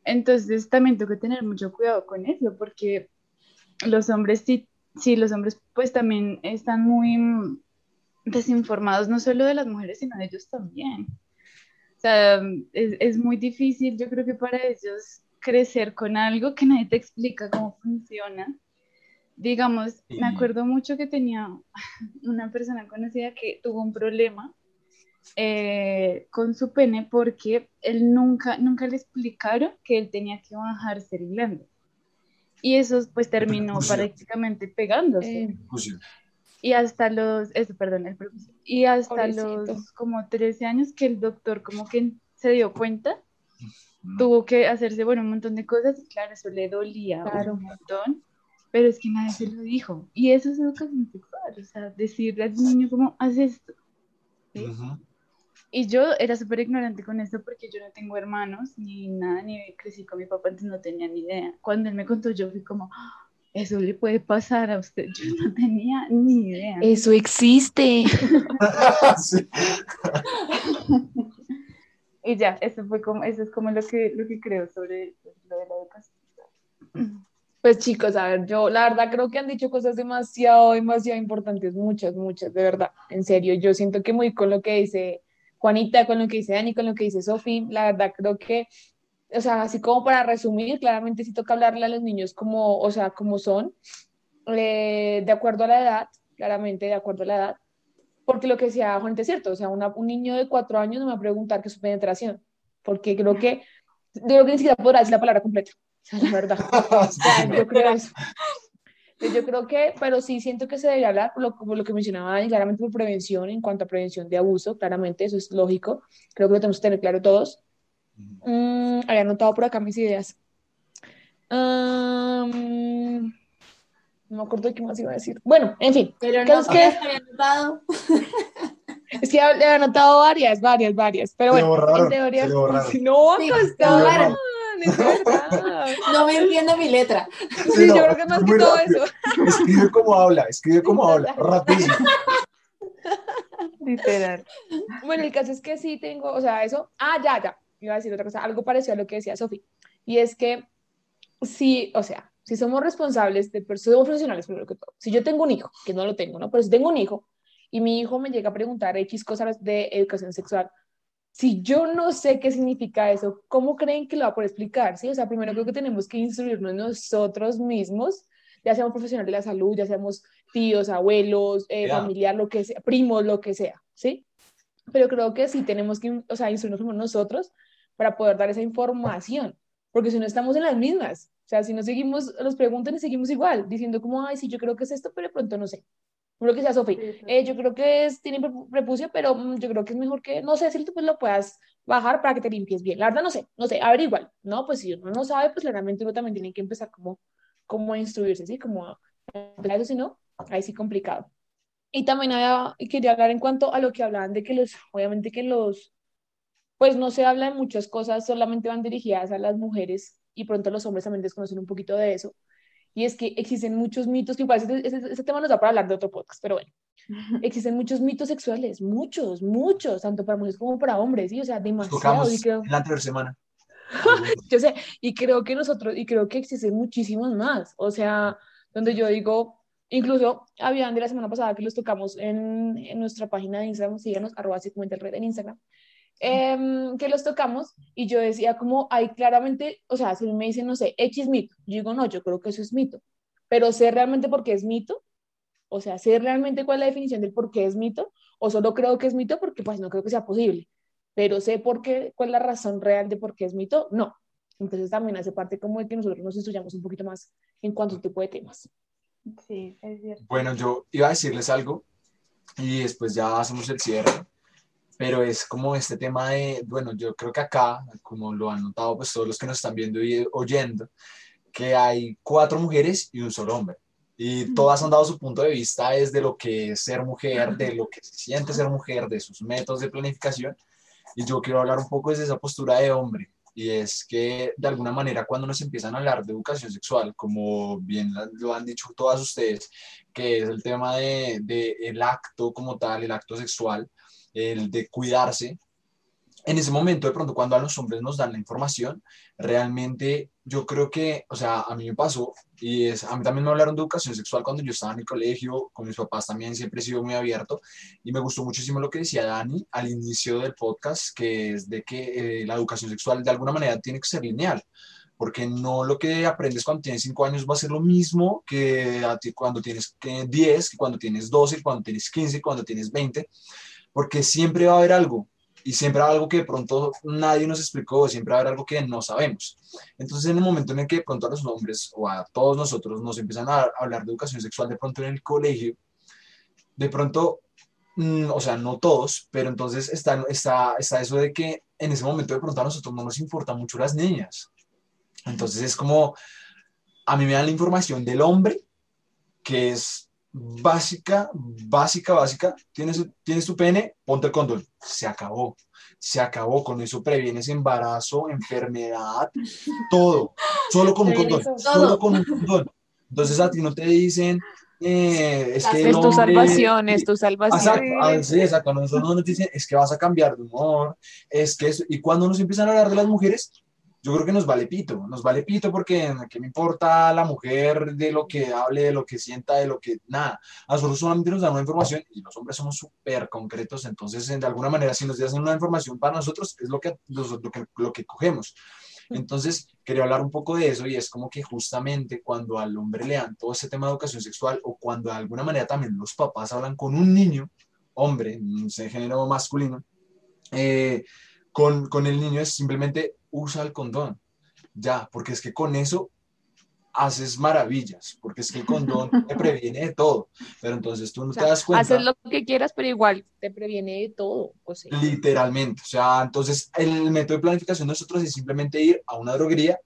B: Entonces también tengo que tener mucho cuidado con eso, porque los hombres sí, sí, los hombres pues también están muy, desinformados no solo de las mujeres, sino de ellos también. O sea, es, es muy difícil, yo creo que para ellos crecer con algo que nadie te explica cómo funciona. Digamos, me acuerdo mucho que tenía *laughs* una persona conocida que tuvo un problema eh, con su pene porque él nunca, nunca le explicaron que él tenía que bajarse el glande. Y eso pues terminó prácticamente pegándose. Eh, y hasta los, eso, perdón, el y hasta los como 13 años que el doctor como que se dio cuenta, tuvo que hacerse, bueno, un montón de cosas, y claro, eso le dolía un montón, pero es que nadie se lo dijo. Y eso es educación sexual, o sea, decirle al niño como, haz esto. Y yo era súper ignorante con esto porque yo no tengo hermanos ni nada, ni crecí con mi papá, entonces no tenía ni idea. Cuando él me contó, yo fui como, eso le puede pasar a usted. *laughs* Yo no tenía ni idea.
F: Eso existe. *laughs*
B: y ya, eso fue como, eso es como lo que, lo que creo sobre lo de la educación.
C: Pues chicos, a ver, yo la verdad creo que han dicho cosas demasiado, demasiado importantes, muchas, muchas, de verdad, en serio. Yo siento que muy con lo que dice Juanita, con lo que dice Dani, con lo que dice Sofi, la verdad creo que o sea, así como para resumir, claramente sí toca hablarle a los niños como, o sea, como son, eh, de acuerdo a la edad, claramente de acuerdo a la edad, porque lo que decía Juan es cierto, o sea, un niño de cuatro años no me va a preguntar qué es su penetración, porque creo que, creo que ni siquiera podrá decir la palabra completa, o sea, la verdad, *laughs* yo creo eso. Yo creo que, pero sí siento que se debe hablar, lo, como lo que mencionaba Dani, claramente por prevención, en cuanto a prevención de abuso, claramente, eso es lógico, creo que lo tenemos que tener claro todos, Mm, había anotado por acá mis ideas. no me acuerdo de qué más iba a decir. Bueno, en fin.
A: Pero no, es que había anotado. *laughs*
C: Es que he anotado varias, varias, varias. Pero bueno, en teoría. Si no, sí, no, *laughs*
A: no me entiendo mi letra.
C: Sí, yo creo que más que todo eso.
D: Escribe como habla, escribe como habla, rapidísimo.
C: Literal. Bueno, el caso es que sí tengo, o sea, eso. Ah, ya, ya iba a decir otra cosa, algo parecido a lo que decía Sofi, y es que si, o sea, si somos responsables de somos profesionales primero que todo, si yo tengo un hijo, que no lo tengo, ¿no? Pero si tengo un hijo y mi hijo me llega a preguntar X cosas de educación sexual, si yo no sé qué significa eso, ¿cómo creen que lo va a poder explicar? ¿Sí? O sea, primero creo que tenemos que instruirnos nosotros mismos, ya seamos profesionales de la salud, ya seamos tíos, abuelos, eh, familiar, lo que sea, primos, lo que sea, ¿sí? Pero creo que sí tenemos que, o sea, instruirnos nosotros para poder dar esa información, porque si no estamos en las mismas, o sea, si no seguimos, los preguntan y seguimos igual, diciendo como, ay, sí, yo creo que es esto, pero de pronto no sé. Lo que sea, Sofi, eh, yo creo que es, tiene prepucio, pero mm, yo creo que es mejor que, no sé si tú pues lo puedas bajar para que te limpies bien. La verdad no sé, no sé, a ver igual, ¿no? Pues si uno no sabe, pues claramente uno también tiene que empezar como, como a instruirse, ¿sí? Como a, eso, si no, ahí sí complicado. Y también había, quería hablar en cuanto a lo que hablaban de que los, obviamente que los, pues no se habla de muchas cosas, solamente van dirigidas a las mujeres y pronto los hombres también desconocen un poquito de eso. Y es que existen muchos mitos, que parece, ese, ese tema nos da para hablar de otro podcast, pero bueno, *laughs* existen muchos mitos sexuales, muchos, muchos, tanto para mujeres como para hombres, ¿sí? O sea, demasiado.
D: Y creo... la anterior semana. *laughs*
C: yo sé, y creo que nosotros, y creo que existen muchísimos más, o sea, donde yo digo, incluso habían de la semana pasada que los tocamos en, en nuestra página de Instagram, síganos, arroba si el red en Instagram, Em, que los tocamos y yo decía como hay claramente, o sea, si me dicen, no sé, X mito, yo digo, no, yo creo que eso es mito, pero sé realmente por qué es mito, o sea, sé realmente cuál es la definición del por qué es mito, o solo creo que es mito porque pues no creo que sea posible, pero sé por qué, cuál es la razón real de por qué es mito, no. Entonces también hace parte como de que nosotros nos estudiamos un poquito más en cuanto a tipo de temas.
B: Sí, es cierto.
D: Bueno, yo iba a decirles algo y después ya hacemos el cierre pero es como este tema de, bueno, yo creo que acá, como lo han notado pues todos los que nos están viendo y oyendo, que hay cuatro mujeres y un solo hombre. Y todas han dado su punto de vista desde lo que es ser mujer, de lo que se siente ser mujer, de sus métodos de planificación. Y yo quiero hablar un poco desde esa postura de hombre. Y es que de alguna manera cuando nos empiezan a hablar de educación sexual, como bien lo han dicho todas ustedes, que es el tema de, de el acto como tal, el acto sexual, el de cuidarse, en ese momento, de pronto, cuando a los hombres nos dan la información, realmente yo creo que, o sea, a mí me pasó, y es, a mí también me hablaron de educación sexual cuando yo estaba en el colegio, con mis papás también siempre he sido muy abierto, y me gustó muchísimo lo que decía Dani al inicio del podcast, que es de que eh, la educación sexual de alguna manera tiene que ser lineal, porque no lo que aprendes cuando tienes 5 años va a ser lo mismo que cuando tienes 10, que cuando tienes 12, cuando tienes 15, cuando tienes 20, porque siempre va a haber algo y siempre hay algo que de pronto nadie nos explicó, siempre va a haber algo que no sabemos. Entonces, en el momento en el que de pronto a los hombres o a todos nosotros nos empiezan a hablar de educación sexual de pronto en el colegio, de pronto, mm, o sea, no todos, pero entonces está, está, está eso de que en ese momento de pronto a nosotros no nos importan mucho las niñas. Entonces es como, a mí me dan la información del hombre, que es básica, básica, básica. Tienes, tienes tu pene, ponte el condón. Se acabó. Se acabó. Con eso previenes embarazo, enfermedad, todo. Solo con un condón. Solo con un condón. Entonces a ti no te dicen, eh, es que.
C: Es tu salvación, es tu salvación.
D: Exacto, ah, sí, exacto. Nosotros no nos dicen, es que vas a cambiar de humor, es que. Y cuando nos empiezan a hablar de las mujeres, yo creo que nos vale pito, nos vale pito porque ¿qué me importa la mujer de lo que hable, de lo que sienta, de lo que, nada, a nosotros solamente nos dan una información y los hombres somos súper concretos, entonces de alguna manera si nos dicen una información para nosotros es lo que, lo, que, lo que cogemos. Entonces, quería hablar un poco de eso y es como que justamente cuando al hombre le dan todo ese tema de educación sexual o cuando de alguna manera también los papás hablan con un niño, hombre, sé, género masculino, eh, con, con el niño es simplemente usa el condón. Ya, porque es que con eso haces maravillas, porque es que el condón *laughs* te previene de todo, pero entonces tú no te das cuenta.
C: Haces lo que quieras, pero igual te previene de todo.
D: Literalmente, o sea, entonces el método de planificación de nosotros es simplemente ir a una droguería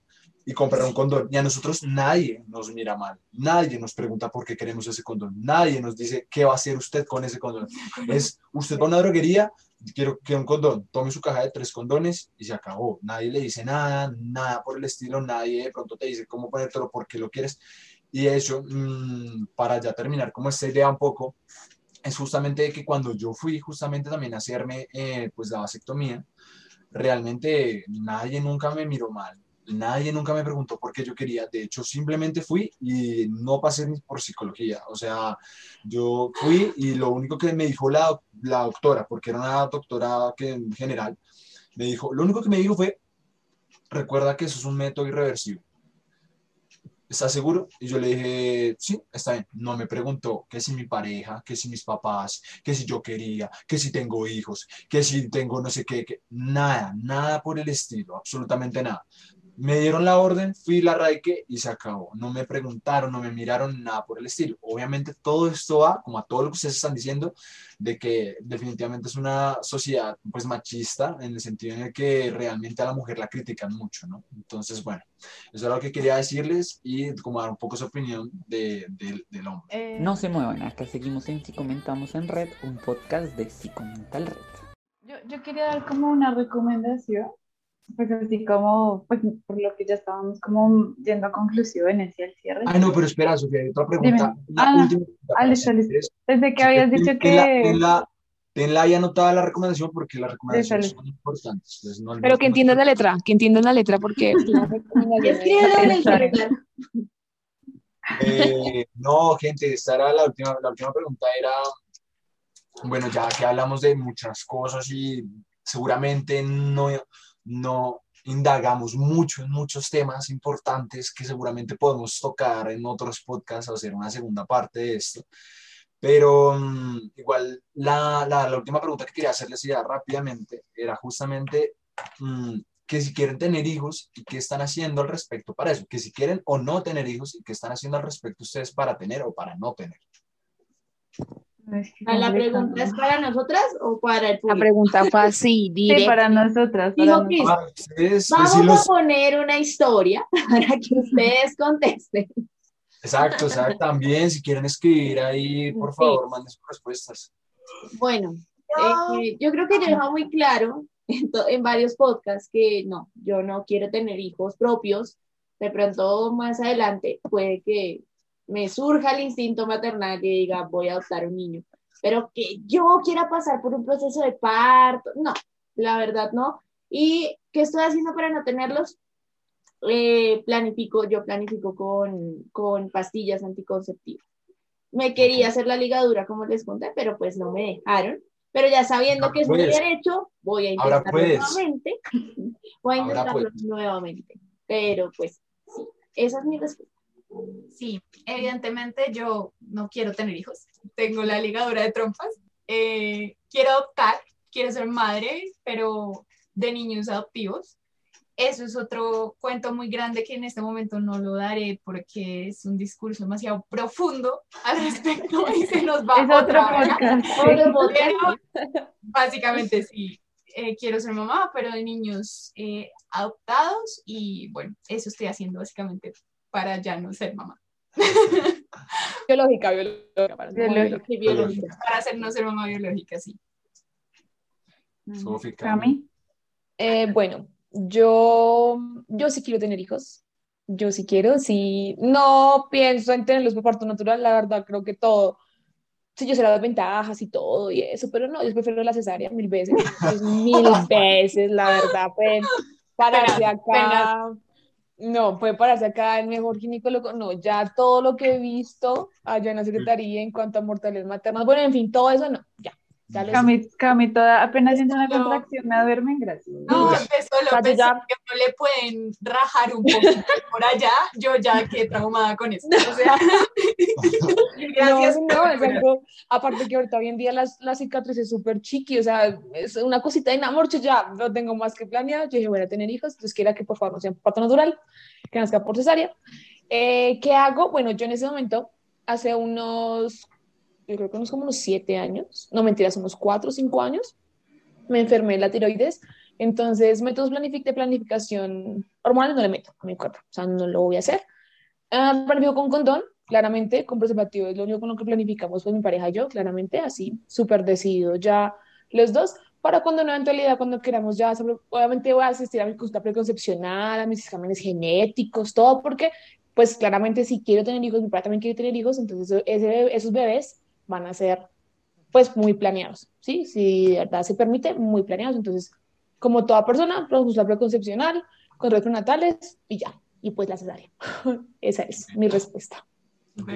D: y comprar un condón. Y a nosotros nadie nos mira mal, nadie nos pregunta por qué queremos ese condón, nadie nos dice qué va a hacer usted con ese condón. Es, usted va a una droguería, quiero que un condón, tome su caja de tres condones y se acabó. Nadie le dice nada, nada por el estilo, nadie de pronto te dice cómo ponértelo, por qué lo quieres. Y eso, mm, para ya terminar como esta idea un poco, es justamente que cuando yo fui justamente también a hacerme eh, pues la vasectomía, realmente nadie nunca me miró mal, nadie nunca me preguntó por qué yo quería. De hecho, simplemente fui y no pasé ni por psicología. O sea, yo fui y lo único que me dijo la, la doctora, porque era una doctora que en general, me dijo, lo único que me dijo fue, recuerda que eso es un método irreversible. ¿Estás seguro? Y yo le dije, sí, está bien. No me preguntó que si mi pareja, que si mis papás, que si yo quería, que si tengo hijos, que si tengo no sé qué, que nada, nada por el estilo, absolutamente nada. Me dieron la orden, fui la raike y se acabó. No me preguntaron, no me miraron nada por el estilo. Obviamente todo esto va, como a todo lo que ustedes están diciendo, de que definitivamente es una sociedad pues machista en el sentido en el que realmente a la mujer la critican mucho, ¿no? Entonces, bueno, eso es lo que quería decirles y como dar un poco su opinión de, del hombre.
G: Eh, no se muevan, acá seguimos en Si Comentamos en Red, un podcast de Si Comenta Red.
B: Yo, yo quería dar como una recomendación pues así como, pues por lo que ya estábamos como yendo a conclusiones y al cierre.
D: Ah, no, pero espera, Sofía, hay otra pregunta. La
B: ah, última ah, Desde que habías dicho que...
D: Tenla, tenla ahí anotada la recomendación porque las recomendaciones son importantes.
C: pero que entiendan la letra, que entiendan la letra porque... *laughs*
D: eh, no, gente, esta era la última, la última pregunta era, bueno, ya que hablamos de muchas cosas y seguramente no no indagamos mucho en muchos temas importantes que seguramente podemos tocar en otros podcasts o hacer una segunda parte de esto. Pero mm, igual la, la, última pregunta que quería hacerles ya rápidamente era justamente mm, que si quieren tener hijos y qué están haciendo al respecto para eso, que si quieren o no tener hijos y qué están haciendo al respecto ustedes para tener o para no tener.
A: ¿La pregunta es para nosotras o para el público?
C: La pregunta fue así,
B: Sí, para nosotras.
A: Ah, Vamos a poner una historia *laughs* para que *laughs* ustedes contesten.
D: Exacto, exacto. También, si quieren escribir ahí, por favor, manden sus respuestas.
A: Bueno, eh, yo creo que yo he dejado muy claro en, en varios podcasts que no, yo no quiero tener hijos propios. De pronto, más adelante, puede que me surja el instinto maternal y diga, voy a adoptar un niño. Pero que yo quiera pasar por un proceso de parto, no, la verdad no. ¿Y qué estoy haciendo para no tenerlos? Eh, planifico, yo planifico con, con pastillas anticonceptivas. Me quería hacer la ligadura, como les conté, pero pues no me dejaron. Pero ya sabiendo que es mi derecho, voy a intentarlo nuevamente. *laughs* Voy a intentarlo nuevamente. Pero pues sí, esa es mi respuesta.
E: Sí, evidentemente yo no quiero tener hijos. Tengo la ligadura de trompas. Eh, quiero adoptar, quiero ser madre, pero de niños adoptivos. Eso es otro cuento muy grande que en este momento no lo daré porque es un discurso demasiado profundo al respecto y se *laughs* nos va
B: es otro
E: básicamente *laughs* sí, eh, quiero ser mamá, pero de niños eh, adoptados y bueno, eso estoy haciendo básicamente para ya no ser mamá. *laughs*
C: biológica, biológica, para,
E: biológica, biológica. para hacer no ser mamá biológica, sí.
D: Sofía.
C: Eh, bueno, yo, yo sí quiero tener hijos. Yo sí quiero, sí. No pienso en tenerlos por parto natural, la verdad, creo que todo. Sí, yo sé las ventajas y todo y eso, pero no, yo prefiero la cesárea mil veces, mil *laughs* veces, la verdad, pues pararse acá, no, puede pararse acá el mejor ginecólogo, no, ya todo lo que he visto allá en la secretaría en cuanto a mortalidad maternas, bueno, en fin, todo eso no, ya,
B: Cami, Cami, toda, apenas siento una contracción, me duermen, gracias.
E: No, solo pensé ya... que no le pueden rajar un poquito *laughs* por allá, yo ya quedé traumada con eso. O sea, *laughs* *laughs*
C: gracias. No, no, aparte que ahorita hoy en día la, la cicatriz es súper chiqui, o sea, es una cosita de enamorcho, ya no tengo más que planeado, yo dije, voy a tener hijos, entonces quiera que por favor no sea parto natural, que nazca por cesárea. Eh, ¿Qué hago? Bueno, yo en ese momento, hace unos yo creo que unos como unos siete años, no mentiras, unos cuatro o cinco años, me enfermé de la tiroides. Entonces, métodos de planificación hormonales no le meto a mi cuerpo, o sea, no lo voy a hacer. Uh, planifico con condón, claramente, con preservativo, es lo único con lo que planificamos, pues mi pareja y yo, claramente, así, súper decidido ya los dos, para cuando en eventualidad, cuando queramos ya, obviamente voy a asistir a mi consulta preconcepcional, a mis exámenes genéticos, todo, porque, pues claramente, si quiero tener hijos, mi pareja también quiere tener hijos, entonces ese, esos bebés van a ser pues muy planeados, ¿sí? Si de verdad se permite, muy planeados. Entonces, como toda persona, la preconcepcional, con natales y ya. Y pues la cesárea. *laughs* Esa es mi respuesta.
D: Ok.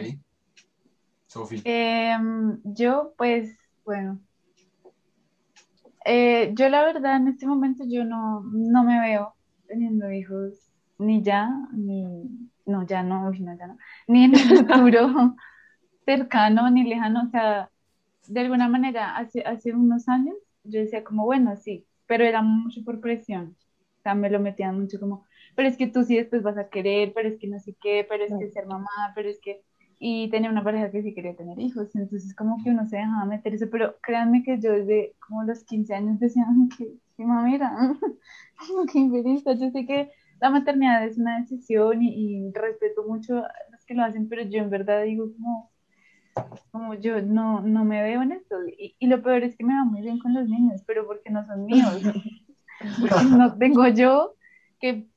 D: Sofía.
B: Em, yo, pues, bueno. Eh, yo la verdad en este momento yo no, no me veo teniendo hijos ni ya, ni, no, ya no, no, ya no, ni en el futuro *laughs* cercano ni lejano, o sea, de alguna manera, hace, hace unos años yo decía como, bueno, sí, pero era mucho por presión, o sea, me lo metían mucho como, pero es que tú sí después vas a querer, pero es que no sé qué, pero es que ser mamá, pero es que, y tenía una pareja que sí quería tener hijos, entonces como que uno se dejaba meter eso, pero créanme que yo desde como los 15 años decía, que, que mamera, *laughs* qué infeliz, yo sé que la maternidad es una decisión y, y respeto mucho a los que lo hacen, pero yo en verdad digo como como yo no, no me veo en esto. Y, y, lo peor es que me va muy bien con los niños, pero porque no son míos. *laughs* no tengo yo que...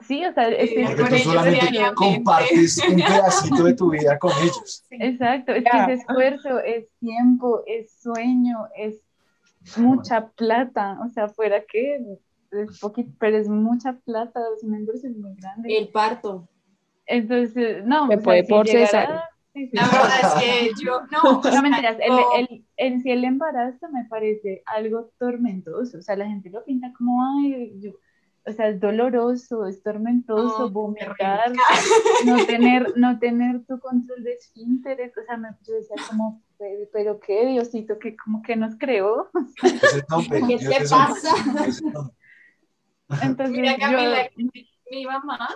B: Sí, o sea, estoy
D: porque tú solamente compartes un *laughs* pedacito de tu vida con ellos.
B: Exacto, es que es esfuerzo, es tiempo, es sueño, es mucha plata, o sea, fuera que es poquito, pero es mucha plata, es una inversión muy grande.
A: El parto.
B: Entonces, no,
C: me puede por César
E: la verdad es que yo, no. *laughs*
B: No mentiras, el, el, en sí el embarazo me parece algo tormentoso. O sea, la gente lo pinta como, ay, yo, o sea, es doloroso, es tormentoso, vomitar, *laughs* no tener, no tener tu control de esfínteres. O sea, me, yo decía como, pero, qué, Diosito, que como que nos creó. *laughs*
A: ¿Qué te pasa?
E: Entonces, Mira, Camila, mi mamá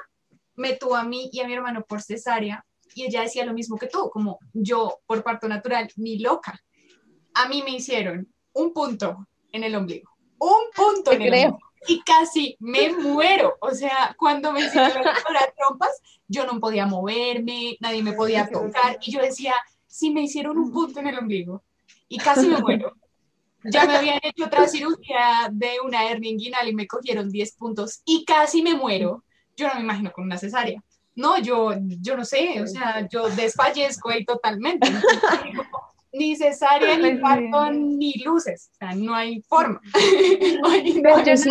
E: me tuvo a mí y a mi hermano por cesárea y ella decía lo mismo que tú, como yo por parto natural, ni loca. A mí me hicieron un punto en el ombligo, un punto en el ombligo. Y casi me muero. O sea, cuando me hicieron las trompas, yo no podía moverme, nadie me podía tocar. Y yo decía, si me hicieron un punto en el ombligo y casi me muero. Ya me habían hecho otra cirugía de una hernia inguinal y me cogieron 10 puntos y casi me muero. Yo no me imagino con una cesárea no, yo, yo no sé, o sea, yo desfallezco ahí totalmente. *laughs* ni cesárea, ni
B: Pues,
E: parto, ni luces. O sea, no hay forma. *laughs* No hay-
C: Yo sí,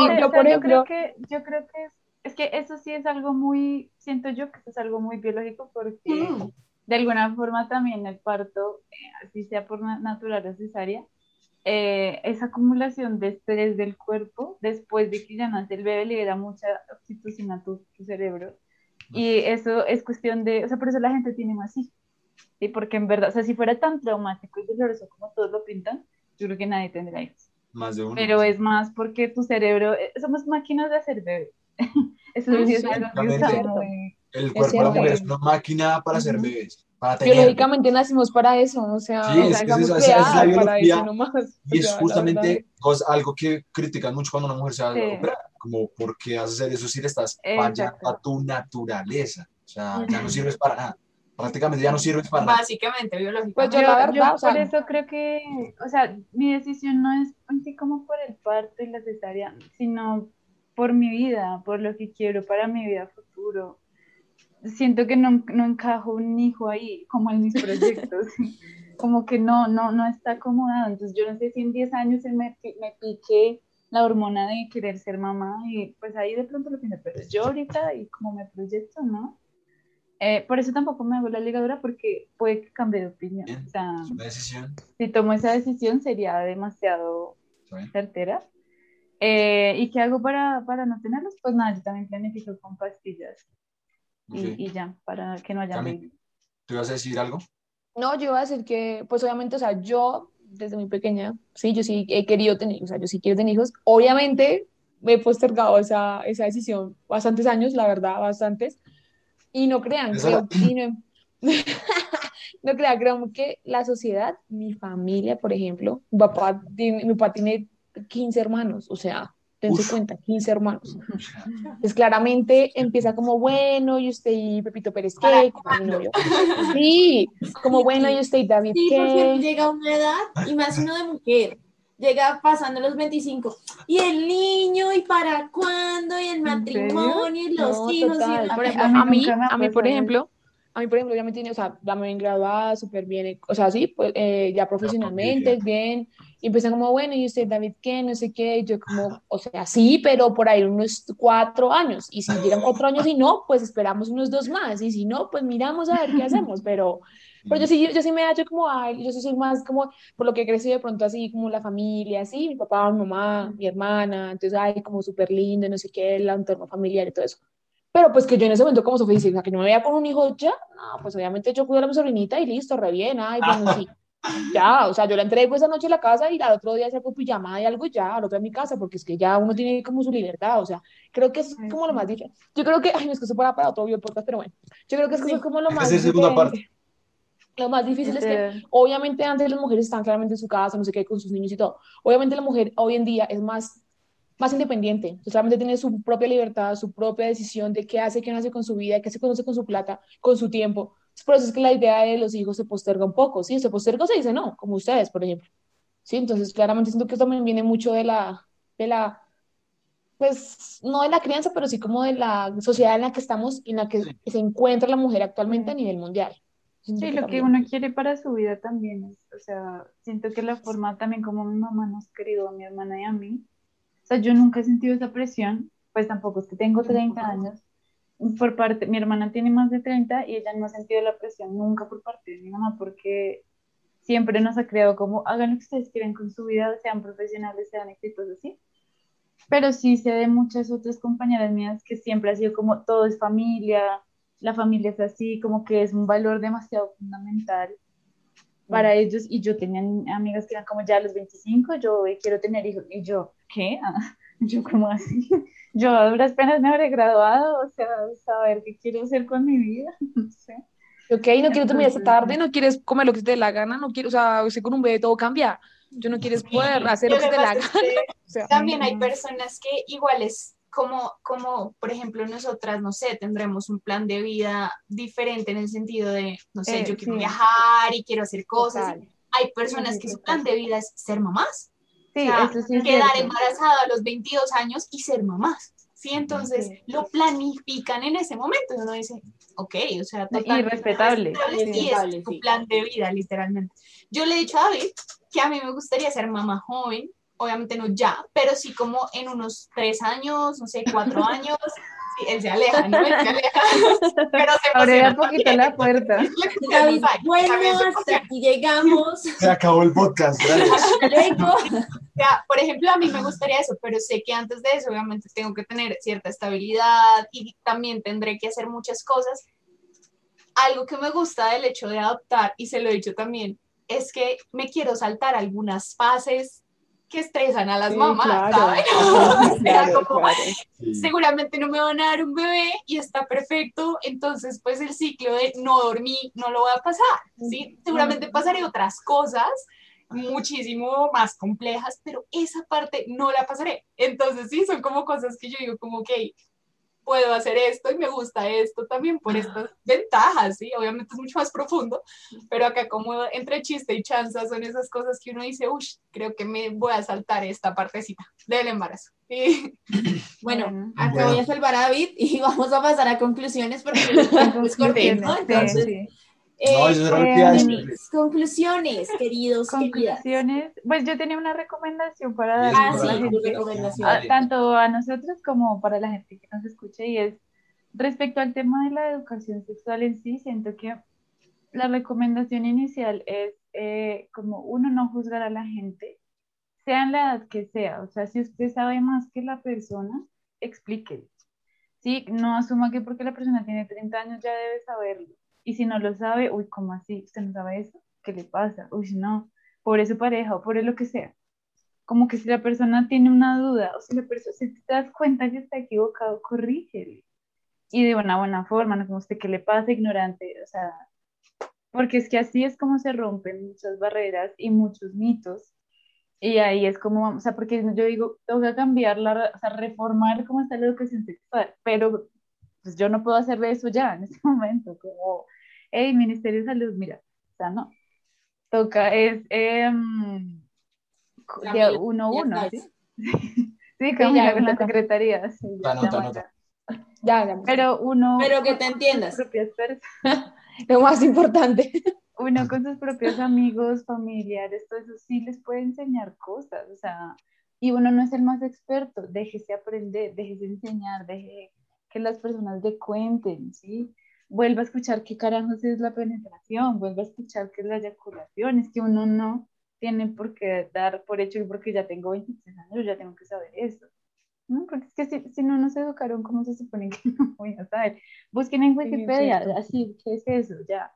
B: creo que, yo creo que es, es que eso sí es algo muy, siento yo que eso es algo muy biológico porque
E: Mm.
B: de alguna forma también el parto, eh, así sea por na- natural o cesárea, eh, esa acumulación de estrés del cuerpo después de que ya nace el bebé libera mucha oxitocina a tu, tu cerebro. Y eso es cuestión de, o sea, por eso la gente tiene más hijos. Y porque en verdad, o sea, si fuera tan traumático y doloroso como todos lo pintan, yo creo que nadie tendría hijos.
D: Más de uno.
B: Pero es más porque tu cerebro, eh, somos máquinas de hacer bebés. *laughs* Eso sí es algo que muy-
D: El cuerpo de la mujer es una máquina para hacer bebés, para tener.
C: Biológicamente nacimos para eso, o sea,
D: Sí, es que esa es la
C: para
D: biología,
C: eso nomás.
D: Y
C: o
D: es
C: sea,
D: justamente cos- algo que critican mucho cuando una mujer se va a
B: Sí.
D: operar, como ¿por qué vas a hacer eso si le estás fallando a tu naturaleza? O sea, ya no sirves para nada. Prácticamente ya no sirves para
C: Ah.
D: nada.
E: Básicamente, biológico.
C: Pues yo
B: Yo,
C: la
B: yo
C: verdad, o sea,
B: por eso creo que, o sea, mi decisión no es así como por el parto y la cesárea, sino por mi vida, por lo que quiero para mi vida futuro. Siento que no, no encajo un hijo ahí, como en mis *laughs* proyectos, como que no, no, no está acomodado. Entonces yo no sé si en 10 años se me, me pique la hormona de querer ser mamá y pues ahí de pronto lo pienso, pero yo ahorita y como me proyecto, ¿no? Eh, por eso tampoco me hago la ligadura porque puede que cambie de opinión.
D: Bien.
B: O sea,
D: Es una decisión.
B: si tomo esa decisión sería demasiado certera. Eh, ¿Y qué hago para, para no tenerlos? Pues nada, yo también planifico con pastillas y,
D: Ok.
B: y ya, para que no haya.
D: ¿Tú ibas a decir algo?
C: No, yo iba a decir que, pues obviamente, o sea, yo desde muy pequeña, sí, yo sí he querido tener, o sea, yo sí quiero tener hijos. Obviamente me he postergado esa, esa decisión bastantes años, la verdad, bastantes. Y no crean, creo, y no, *laughs* no crean, creo que la sociedad, mi familia, por ejemplo, mi papá tiene, mi papá tiene 15 hermanos, o sea, dense
D: Uf.
C: cuenta, 15 hermanos. *laughs* Pues claramente empieza como, bueno, y usted y Pepito Pérez, ¿qué? Como mi novio. Sí, como, bueno, y usted y David,
A: Sí,
C: ¿qué?
A: llega una edad, y más uno de mujer, llega pasando los 25, y el niño, y para cuándo, y el
B: ¿En
A: matrimonio, y los
C: No,
A: hijos, y
C: Por
B: A- a mí
C: a por ejemplo, a mí, por ejemplo, ya me tiene, o sea, me ven graduada súper bien, o sea, sí, pues, eh, ya profesionalmente, bien, y empiezan como, bueno, y usted, David, ¿qué? No sé qué, y yo como, o sea, sí, pero por ahí unos cuatro años, y si llegan *laughs* cuatro años y no, pues esperamos unos dos más, y si no, pues miramos a ver qué hacemos, pero, pero yo sí, yo sí me hallo como, ay, yo soy más como, por lo que crecí de pronto así, como la familia, así, mi papá, mi mamá, mi hermana, entonces, ay, como súper lindo, no sé qué, el entorno familiar y todo eso. Pero pues que yo en ese momento como Sofía dice, o sea, que yo me veía con un hijo ya, no, pues obviamente yo cuido a mi sobrinita y listo, re bien, ay, bueno, sí. *laughs* Ya, o sea, yo la entrego esa noche a la casa y al otro día saco pijamada y algo y ya, al otro a mi casa, porque es que ya uno tiene como su libertad, o sea, creo que eso es como lo
B: sí.
C: más difícil. Yo creo que, ay, no es que eso para, para otro video podcast, pero bueno, yo creo que es que eso es como lo más
D: segunda
C: diferente. Lo más difícil es que Obviamente antes las mujeres están claramente en su casa, no sé qué, con sus niños y todo. Obviamente la mujer hoy en día es más, más independiente, solamente tiene su propia libertad, su propia decisión de qué hace, qué no hace con su vida, qué se conoce con su plata, con su tiempo. Por eso es que la idea de los hijos se posterga un poco, ¿sí? Se posterga o se dice no, como ustedes, por ejemplo. Sí, entonces claramente siento que eso también viene mucho de la, de la, pues no de la crianza, pero sí como de la sociedad en la que estamos y en la que se encuentra la mujer actualmente a nivel mundial. Siento
B: Sí,
C: que
B: lo que uno quiere para su vida también es, o sea, siento que la forma también como mi mamá nos crió, a mi hermana y a mí, o sea, yo nunca he sentido esa presión, pues tampoco es que tengo 30 años, por parte, mi hermana tiene más de 30 y ella no ha sentido la presión nunca por parte de mi mamá porque siempre nos ha creado como, hagan lo que ustedes quieran con su vida, sean profesionales, sean exitosos, ¿sí? Pero sí sé de muchas otras compañeras mías que siempre ha sido como todo es familia, la familia es así, como que es un valor demasiado fundamental para ellos. Y yo tenía amigas que eran como ya a los 25, yo quiero tener hijos. Y yo, ¿qué? Ah, *laughs* yo como así. *laughs* Yo a duras penas me habré graduado, o sea, saber qué quiero hacer con mi vida, *laughs* no sé.
C: Ok, no quiero terminar esta tarde, no quieres comer lo que te dé la gana, no quiero, o sea, con un bebé todo cambia. Yo no quieres poder hacer lo
E: Lo
C: que te dé la gana.
E: que
C: O sea,
E: también hay personas que iguales como, como, por ejemplo, nosotras, no sé, tendremos un plan de vida diferente en el sentido de, no sé,
B: Eh,
E: yo quiero
B: sí.
E: viajar y quiero hacer cosas.
C: total.
E: Hay personas
B: Sí,
E: que su plan de vida es ser mamás.
B: Sí,
E: O sea,
B: eso sí es
E: quedar
B: cierto.
E: embarazada a los 22 años y ser mamás. ¿sí? Entonces lo planifican en ese momento y uno dice, ok, o sea,
B: y respetable.
E: Y es tu plan de vida, literalmente. Yo le he dicho a David que a mí me gustaría ser mamá joven, obviamente no ya, pero sí como en unos tres años, no sé, cuatro *laughs* años, él se aleja, ¿no? Él se aleja. *laughs* Pero se
B: Abre un poquito la puerta.
A: bueno, hasta aquí llegamos. *laughs*
D: Se acabó el podcast, gracias. *laughs*
E: Luego, por ejemplo, a mí me gustaría eso, pero sé que antes de eso, obviamente, tengo que tener cierta estabilidad y también tendré que hacer muchas cosas. Algo que me gusta del hecho de adoptar, y se lo he dicho también, es que me quiero saltar algunas fases que estresan a las mamás, *laughs* *laughs* Seguramente no me van a dar un bebé y está perfecto, entonces pues el ciclo de no dormir no lo voy a pasar, ¿sí? Seguramente pasaré otras cosas muchísimo más complejas, pero esa parte no la pasaré. Entonces sí, son como cosas que yo digo como, que puedo hacer esto y me gusta esto también por estas ventajas, ¿sí? Obviamente es mucho más profundo, pero acá como entre chiste y chanza son esas cosas que uno dice, uy, creo que me voy a saltar esta partecita del embarazo. *laughs*
A: Bueno, acá voy a salvar a David y *laughs* vamos a pasar a conclusiones porque *laughs* es corriendo, entonces...
D: No, eh,
A: conclusiones, queridos,
B: conclusiones. Pues yo tenía una recomendación para dar ah, sí, tanto a nosotros como para la gente que nos escuche y es respecto al tema de la educación sexual en sí, siento que la recomendación inicial es eh, como uno no juzgar a la gente, sea en la edad que sea, o sea, si usted sabe más que la persona, explíquele. Sí, no asuma que porque la persona tiene 30 años ya debe saberlo y si no lo sabe, uy, ¿cómo así? ¿Usted no sabe eso? ¿Qué le pasa? Uy, no, por su pareja o por lo que sea. Como que si la persona tiene una duda o si la persona, si te das cuenta que está equivocado, corrígele. Y de una buena forma, no como usted que le pasa, ignorante, o sea, porque es que así es como se rompen muchas barreras y muchos mitos. Y ahí es como, o sea, porque yo digo, tengo que cambiar, la, o sea, reformar cómo está la educación sexual, pero pues yo no puedo hacer eso ya en este momento, como hey, Ministerio de Salud, mira, o sea, no. Toca, es eh, uno uno, *laughs* ¿sí? sí, con la secretaría. Sí, ya, Ya, ya, Pero uno.
A: Pero que te entiendas. *laughs*
C: Lo más importante. *laughs*
B: Uno con sus propios amigos, familiares, todo eso sí les puede enseñar cosas, o sea, y uno no es el más experto, déjese aprender, déjese enseñar, deje que las personas le cuenten, ¿sí? Vuelva a escuchar qué carajos es la penetración, vuelva a escuchar qué es la eyaculación, es que uno no tiene por qué dar por hecho y porque ya tengo 26 años, ya tengo que saber eso. ¿no? Porque es que si, si no nos educaron, ¿cómo se supone que *laughs* no voy a saber? Busquen en Wikipedia, así, ¿qué es eso? Ya.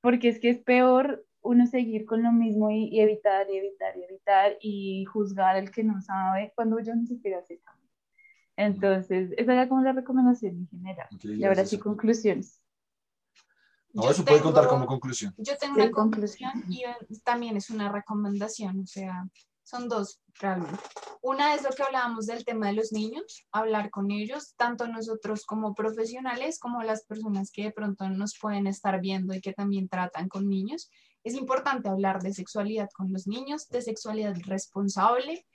B: Porque es que es peor uno seguir con lo mismo y, evitar, y evitar, y evitar, y juzgar al que no sabe cuando yo ni siquiera sé entonces, esa era como la recomendación en general. y ahora sí, conclusiones.
D: No, eso puede contar como conclusión.
E: Yo tengo una conclusión y también es una recomendación, o sea, son dos realmente. Una es lo que hablábamos del tema de los niños, hablar con ellos, tanto nosotros como profesionales, como las personas que de pronto nos pueden estar viendo y que también tratan con niños. Es importante hablar de sexualidad con los niños, de sexualidad responsable,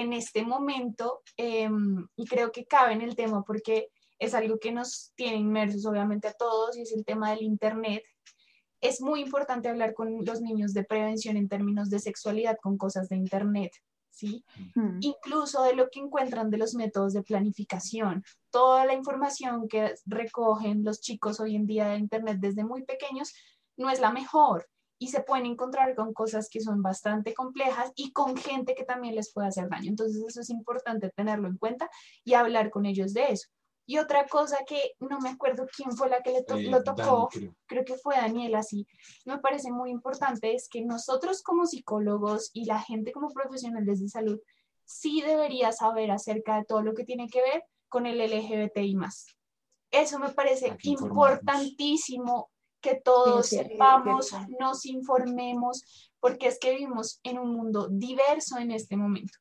E: en este momento, em, y creo que cabe en el tema porque es algo que nos tiene inmersos obviamente a todos y es el tema del Internet. Es muy importante hablar con los niños de prevención en términos de sexualidad con cosas de Internet, ¿sí? Incluso de lo que encuentran de los métodos de planificación. Toda la información que recogen los chicos hoy en día de Internet desde muy pequeños no es la mejor y se pueden encontrar con cosas que son bastante complejas y con gente que también les puede hacer daño. Entonces eso es importante tenerlo en cuenta y hablar con ellos de eso. Y otra cosa que no me acuerdo quién fue la que le eh, lo tocó, creo. que fue Daniela, sí, me parece muy importante es que nosotros como psicólogos y la gente como profesionales de salud sí debería saber acerca de todo lo que tiene que ver con el LGBTI más. Eso me parece importantísimo que todos sepamos, nos informemos, porque es que vivimos en un mundo diverso en este momento.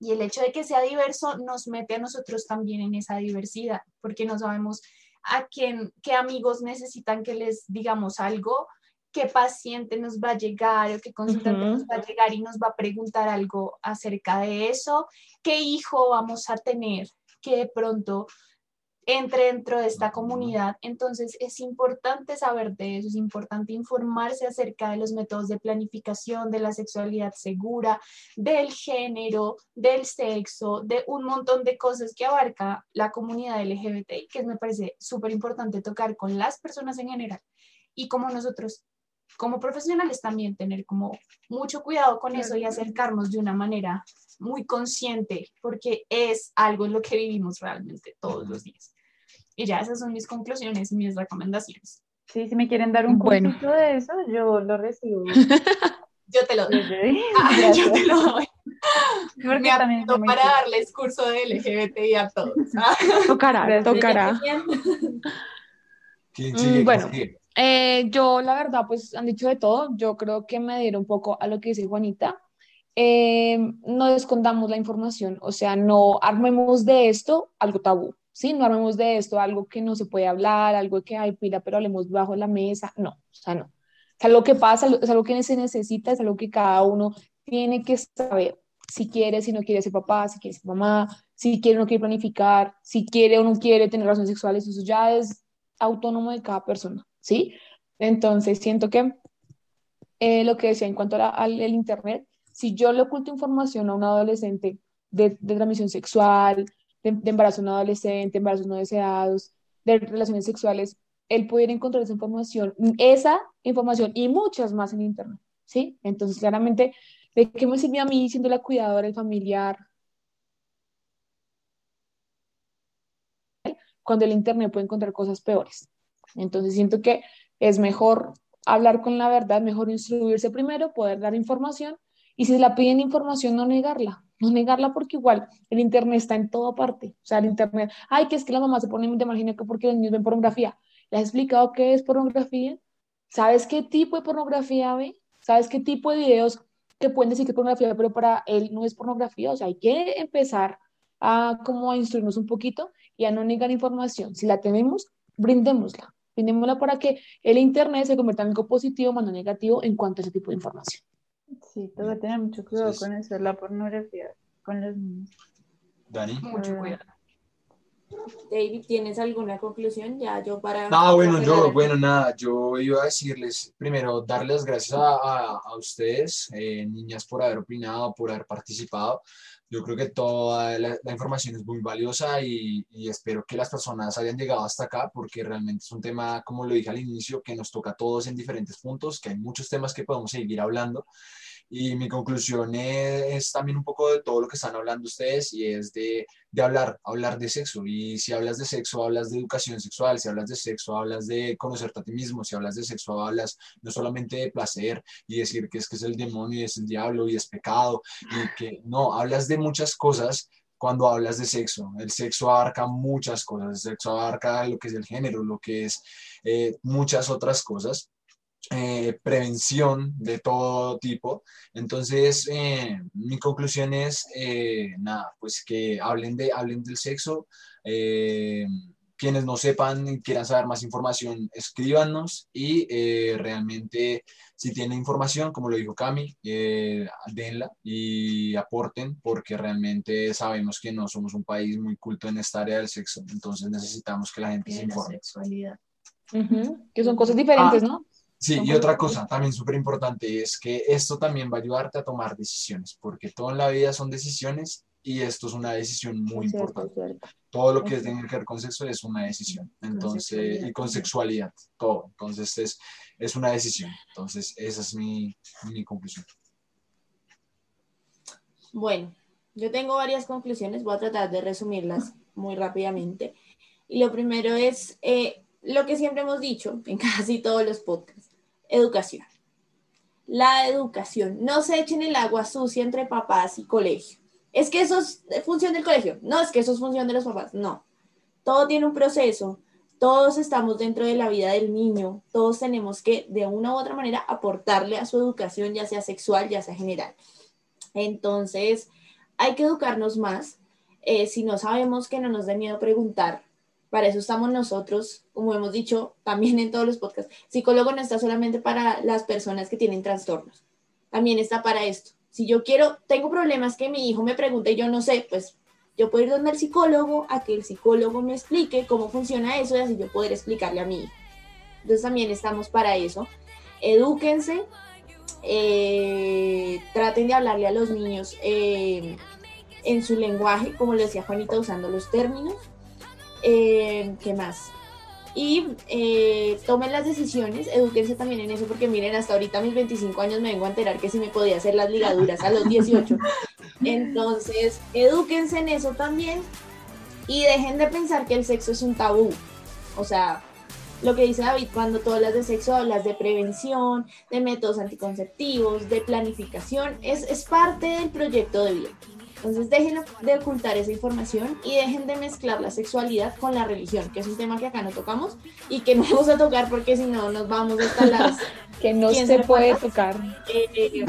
E: Y el hecho de que sea diverso nos mete a nosotros también en esa diversidad, porque no sabemos a quién, qué amigos necesitan que les digamos algo, qué paciente nos va a llegar o qué consultante nos va a llegar y nos va a preguntar algo acerca de eso, qué hijo vamos a tener, que de pronto entre dentro de esta comunidad. Entonces es importante saber de eso, es importante informarse acerca de los métodos de planificación, de la sexualidad segura, del género, del sexo, de un montón de cosas que abarca la comunidad LGBT y que me parece súper importante tocar con las personas en general y como nosotros como profesionales también tener como mucho cuidado con eso y acercarnos de una manera muy consciente, porque es algo en lo que vivimos realmente todos los días. Y ya esas son mis conclusiones y mis recomendaciones.
B: Sí, si me quieren dar un bueno. de eso, yo lo recibo. *laughs*
E: yo te lo doy. *laughs* Ah, yo te lo doy. me también para darles curso de LGBTI a todos. *laughs*
C: Tocará, tocará. Bueno, eh, yo la verdad, pues han dicho de todo. Yo creo que me dieron un poco a lo que dice Juanita. Eh, no escondamos la información, o sea, no armemos de esto algo tabú, ¿sí? No armemos de esto algo que no se puede hablar, algo que hay pila, pero hablemos bajo la mesa. No, o sea, no. Es algo que pasa, es algo que se necesita, es algo que cada uno tiene que saber. Si quiere, si no quiere ser papá, si quiere ser mamá, si quiere o no quiere planificar, si quiere o no quiere tener relaciones sexuales, eso ya es autónomo de cada persona, ¿sí? Entonces, siento que eh, lo que decía en cuanto al Internet, si yo le oculto información a un adolescente de, de transmisión sexual, de, embarazo no adolescente, embarazos no deseados, de relaciones sexuales, él pudiera encontrar esa información, esa información y muchas más en Internet, ¿sí? Entonces, claramente, ¿de qué me sirve a mí siendo la cuidadora, el familiar? Cuando el Internet puede encontrar cosas peores. Entonces, siento que es mejor hablar con la verdad, mejor instruirse primero, poder dar información y si la piden información, no negarla, no negarla porque igual el Internet está en toda parte. O sea, el Internet, ay, que es que la mamá se pone de margen que porque los niños ven pornografía. ¿Le has explicado qué es pornografía? ¿Sabes qué tipo de pornografía ve? ¿Sabes qué tipo de videos que pueden decir que es pornografía, pero para él no es pornografía? O sea, hay que empezar a como a instruirnos un poquito y a no negar información. Si la tenemos, brindémosla. Brindémosla para que el Internet se convierta en algo positivo, más no negativo en cuanto a ese tipo de información.
B: Sí, tengo que tener mucho cuidado con eso, la pornografía con los niños.
D: Dani.
E: Mucho ah. cuidado.
A: David, ¿tienes alguna conclusión ya yo para...
D: No, bueno, yo, bueno, nada, yo iba a decirles, primero, darles las gracias a, a, ustedes, eh, niñas, por haber opinado, por haber participado. Yo creo que toda la, la información es muy valiosa y, y, espero que las personas hayan llegado hasta acá porque realmente es un tema, como lo dije al inicio, que nos toca a todos en diferentes puntos, que hay muchos temas que podemos seguir hablando y mi conclusión es, también un poco de todo lo que están hablando ustedes y es de, de, hablar, hablar de sexo. Y si hablas de sexo, hablas de educación sexual, si hablas de sexo, hablas de conocerte a ti mismo, si hablas de sexo, hablas no solamente de placer y decir que es que es el demonio y es el diablo y es pecado y que no, hablas de muchas cosas cuando hablas de sexo. El sexo abarca muchas cosas, el sexo abarca lo que es el género, lo que es eh, muchas otras cosas. Eh, prevención de todo tipo. Entonces, eh, mi conclusión es, eh, nada, pues que hablen, de, hablen del sexo. quienes no sepan y quieran saber más información, escríbanos y realmente si tienen información, como lo dijo Cami, denla y aporten porque realmente sabemos que no somos un país muy culto en esta área del sexo, entonces necesitamos que la gente se informe.
C: Que son cosas diferentes, ¿no?
D: Sí, y otra cosa también súper importante es que esto también va a ayudarte a tomar decisiones, porque todo en la vida son decisiones y esto es una decisión muy importante. Todo lo que tiene que ver con sexo es una decisión, entonces, y con sexualidad, todo. Entonces es, es una decisión. Entonces, esa es mi, mi conclusión.
A: Bueno, yo tengo varias conclusiones, voy a tratar de resumirlas muy rápidamente. Y lo primero es eh, lo que siempre hemos dicho en *laughs* casi todos los podcasts educación. La educación. No se echen el agua sucia entre papás y colegio. Es que eso es función del colegio. No, es que eso es función de los papás. No. Todo tiene un proceso. Todos estamos dentro de la vida del niño. Todos tenemos que, de una u otra manera, aportarle a su educación, ya sea sexual, ya sea general. Entonces, hay que educarnos más. Eh, si no sabemos que no nos dé miedo preguntar, para eso estamos nosotros, como hemos dicho también en todos los podcasts. Psicólogo no está solamente para las personas que tienen trastornos, también está para esto. Si yo quiero, tengo problemas que mi hijo me pregunte y yo no sé, pues Yo puedo ir donde el psicólogo a que el psicólogo me explique cómo funciona eso y así yo poder explicarle a mí. Entonces también estamos para eso. Edúquense, eh, traten de hablarle a los niños eh, en su lenguaje, como le decía Juanita, usando los términos. Eh, ¿Qué más? Y tomen las decisiones, edúquense también en eso, porque miren, hasta ahorita a mis 25 años me vengo a enterar que si me podía hacer las ligaduras a los 18. *laughs* Entonces, edúquense en eso también y dejen de pensar que el sexo es un tabú. O sea, lo que dice David, cuando tú hablas de sexo, hablas de prevención, de métodos anticonceptivos, de planificación, es, es parte del proyecto de vida. Entonces dejen de ocultar esa información y dejen de mezclar la sexualidad con la religión, que es un tema que acá no tocamos y que no *laughs* vamos a tocar porque si no nos vamos hasta las... *laughs*
C: que no se, puede tocar.
A: Eh,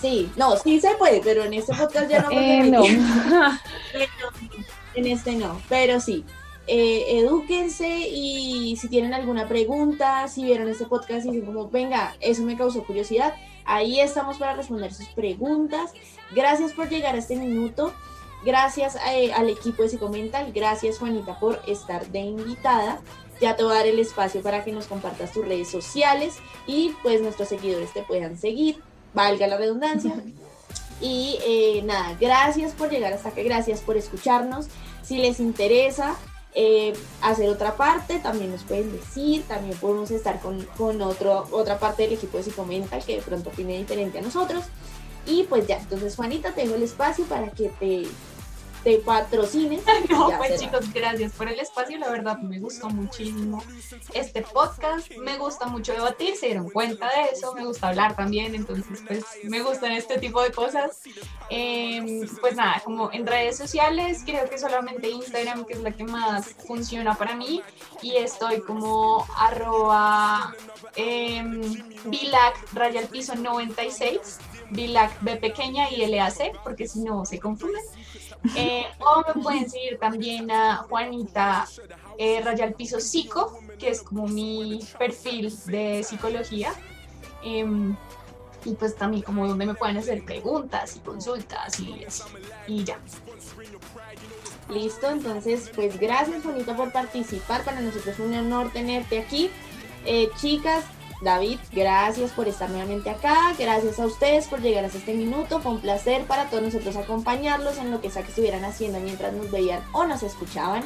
A: sí, no, sí se puede, pero en este podcast ya no.
C: Eh, no. *laughs*
A: en este no, pero sí eh, edúquense y si tienen alguna pregunta, si vieron este podcast y dicen como, venga, eso me causó curiosidad, ahí estamos para responder sus preguntas. Gracias por llegar a este minuto. Gracias eh, al equipo de Psicomental. Gracias, Juanita, por estar de invitada. Ya te voy a dar el espacio para que nos compartas tus redes sociales y pues nuestros seguidores te puedan seguir. Valga la redundancia. *laughs* Y eh, nada, gracias por llegar hasta aquí, gracias por escucharnos. Si les interesa, eh, hacer otra parte, también nos pueden decir, también podemos estar con, con otro, otra parte del equipo de Psicomental que de pronto opine diferente a nosotros. Y pues ya, entonces Juanita, tengo el espacio para que te te patrocine. *laughs*
E: No, pues chicos, gracias por el espacio, la verdad me gustó muchísimo este podcast, me gusta mucho debatir, se dieron cuenta de eso, me gusta hablar también, entonces pues me gustan este tipo de cosas. Em, pues nada, como en redes sociales, creo que solamente Instagram, que es la que más funciona para mí, y estoy como arroba eh, bilac raya al piso 96, bilac B pequeña y LAC, porque si no se confunden. Eh, o me pueden seguir también a Juanita eh, Rayal Piso Psico, que es como mi perfil de psicología. Em, y pues también como donde me pueden hacer preguntas y consultas y Y ya.
A: Listo, entonces pues gracias Juanita por participar. Para nosotros es un honor tenerte aquí. Eh, chicas, David, gracias por estar nuevamente acá, gracias a ustedes por llegar hasta este minuto, fue un placer para todos nosotros acompañarlos en lo que sea que estuvieran haciendo mientras nos veían o nos escuchaban.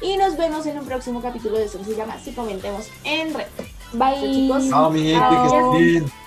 A: Y nos vemos en un próximo capítulo de eso que se llama Si Comentemos en Red.
C: Bye.
D: Chao, mi gente, que estén bien.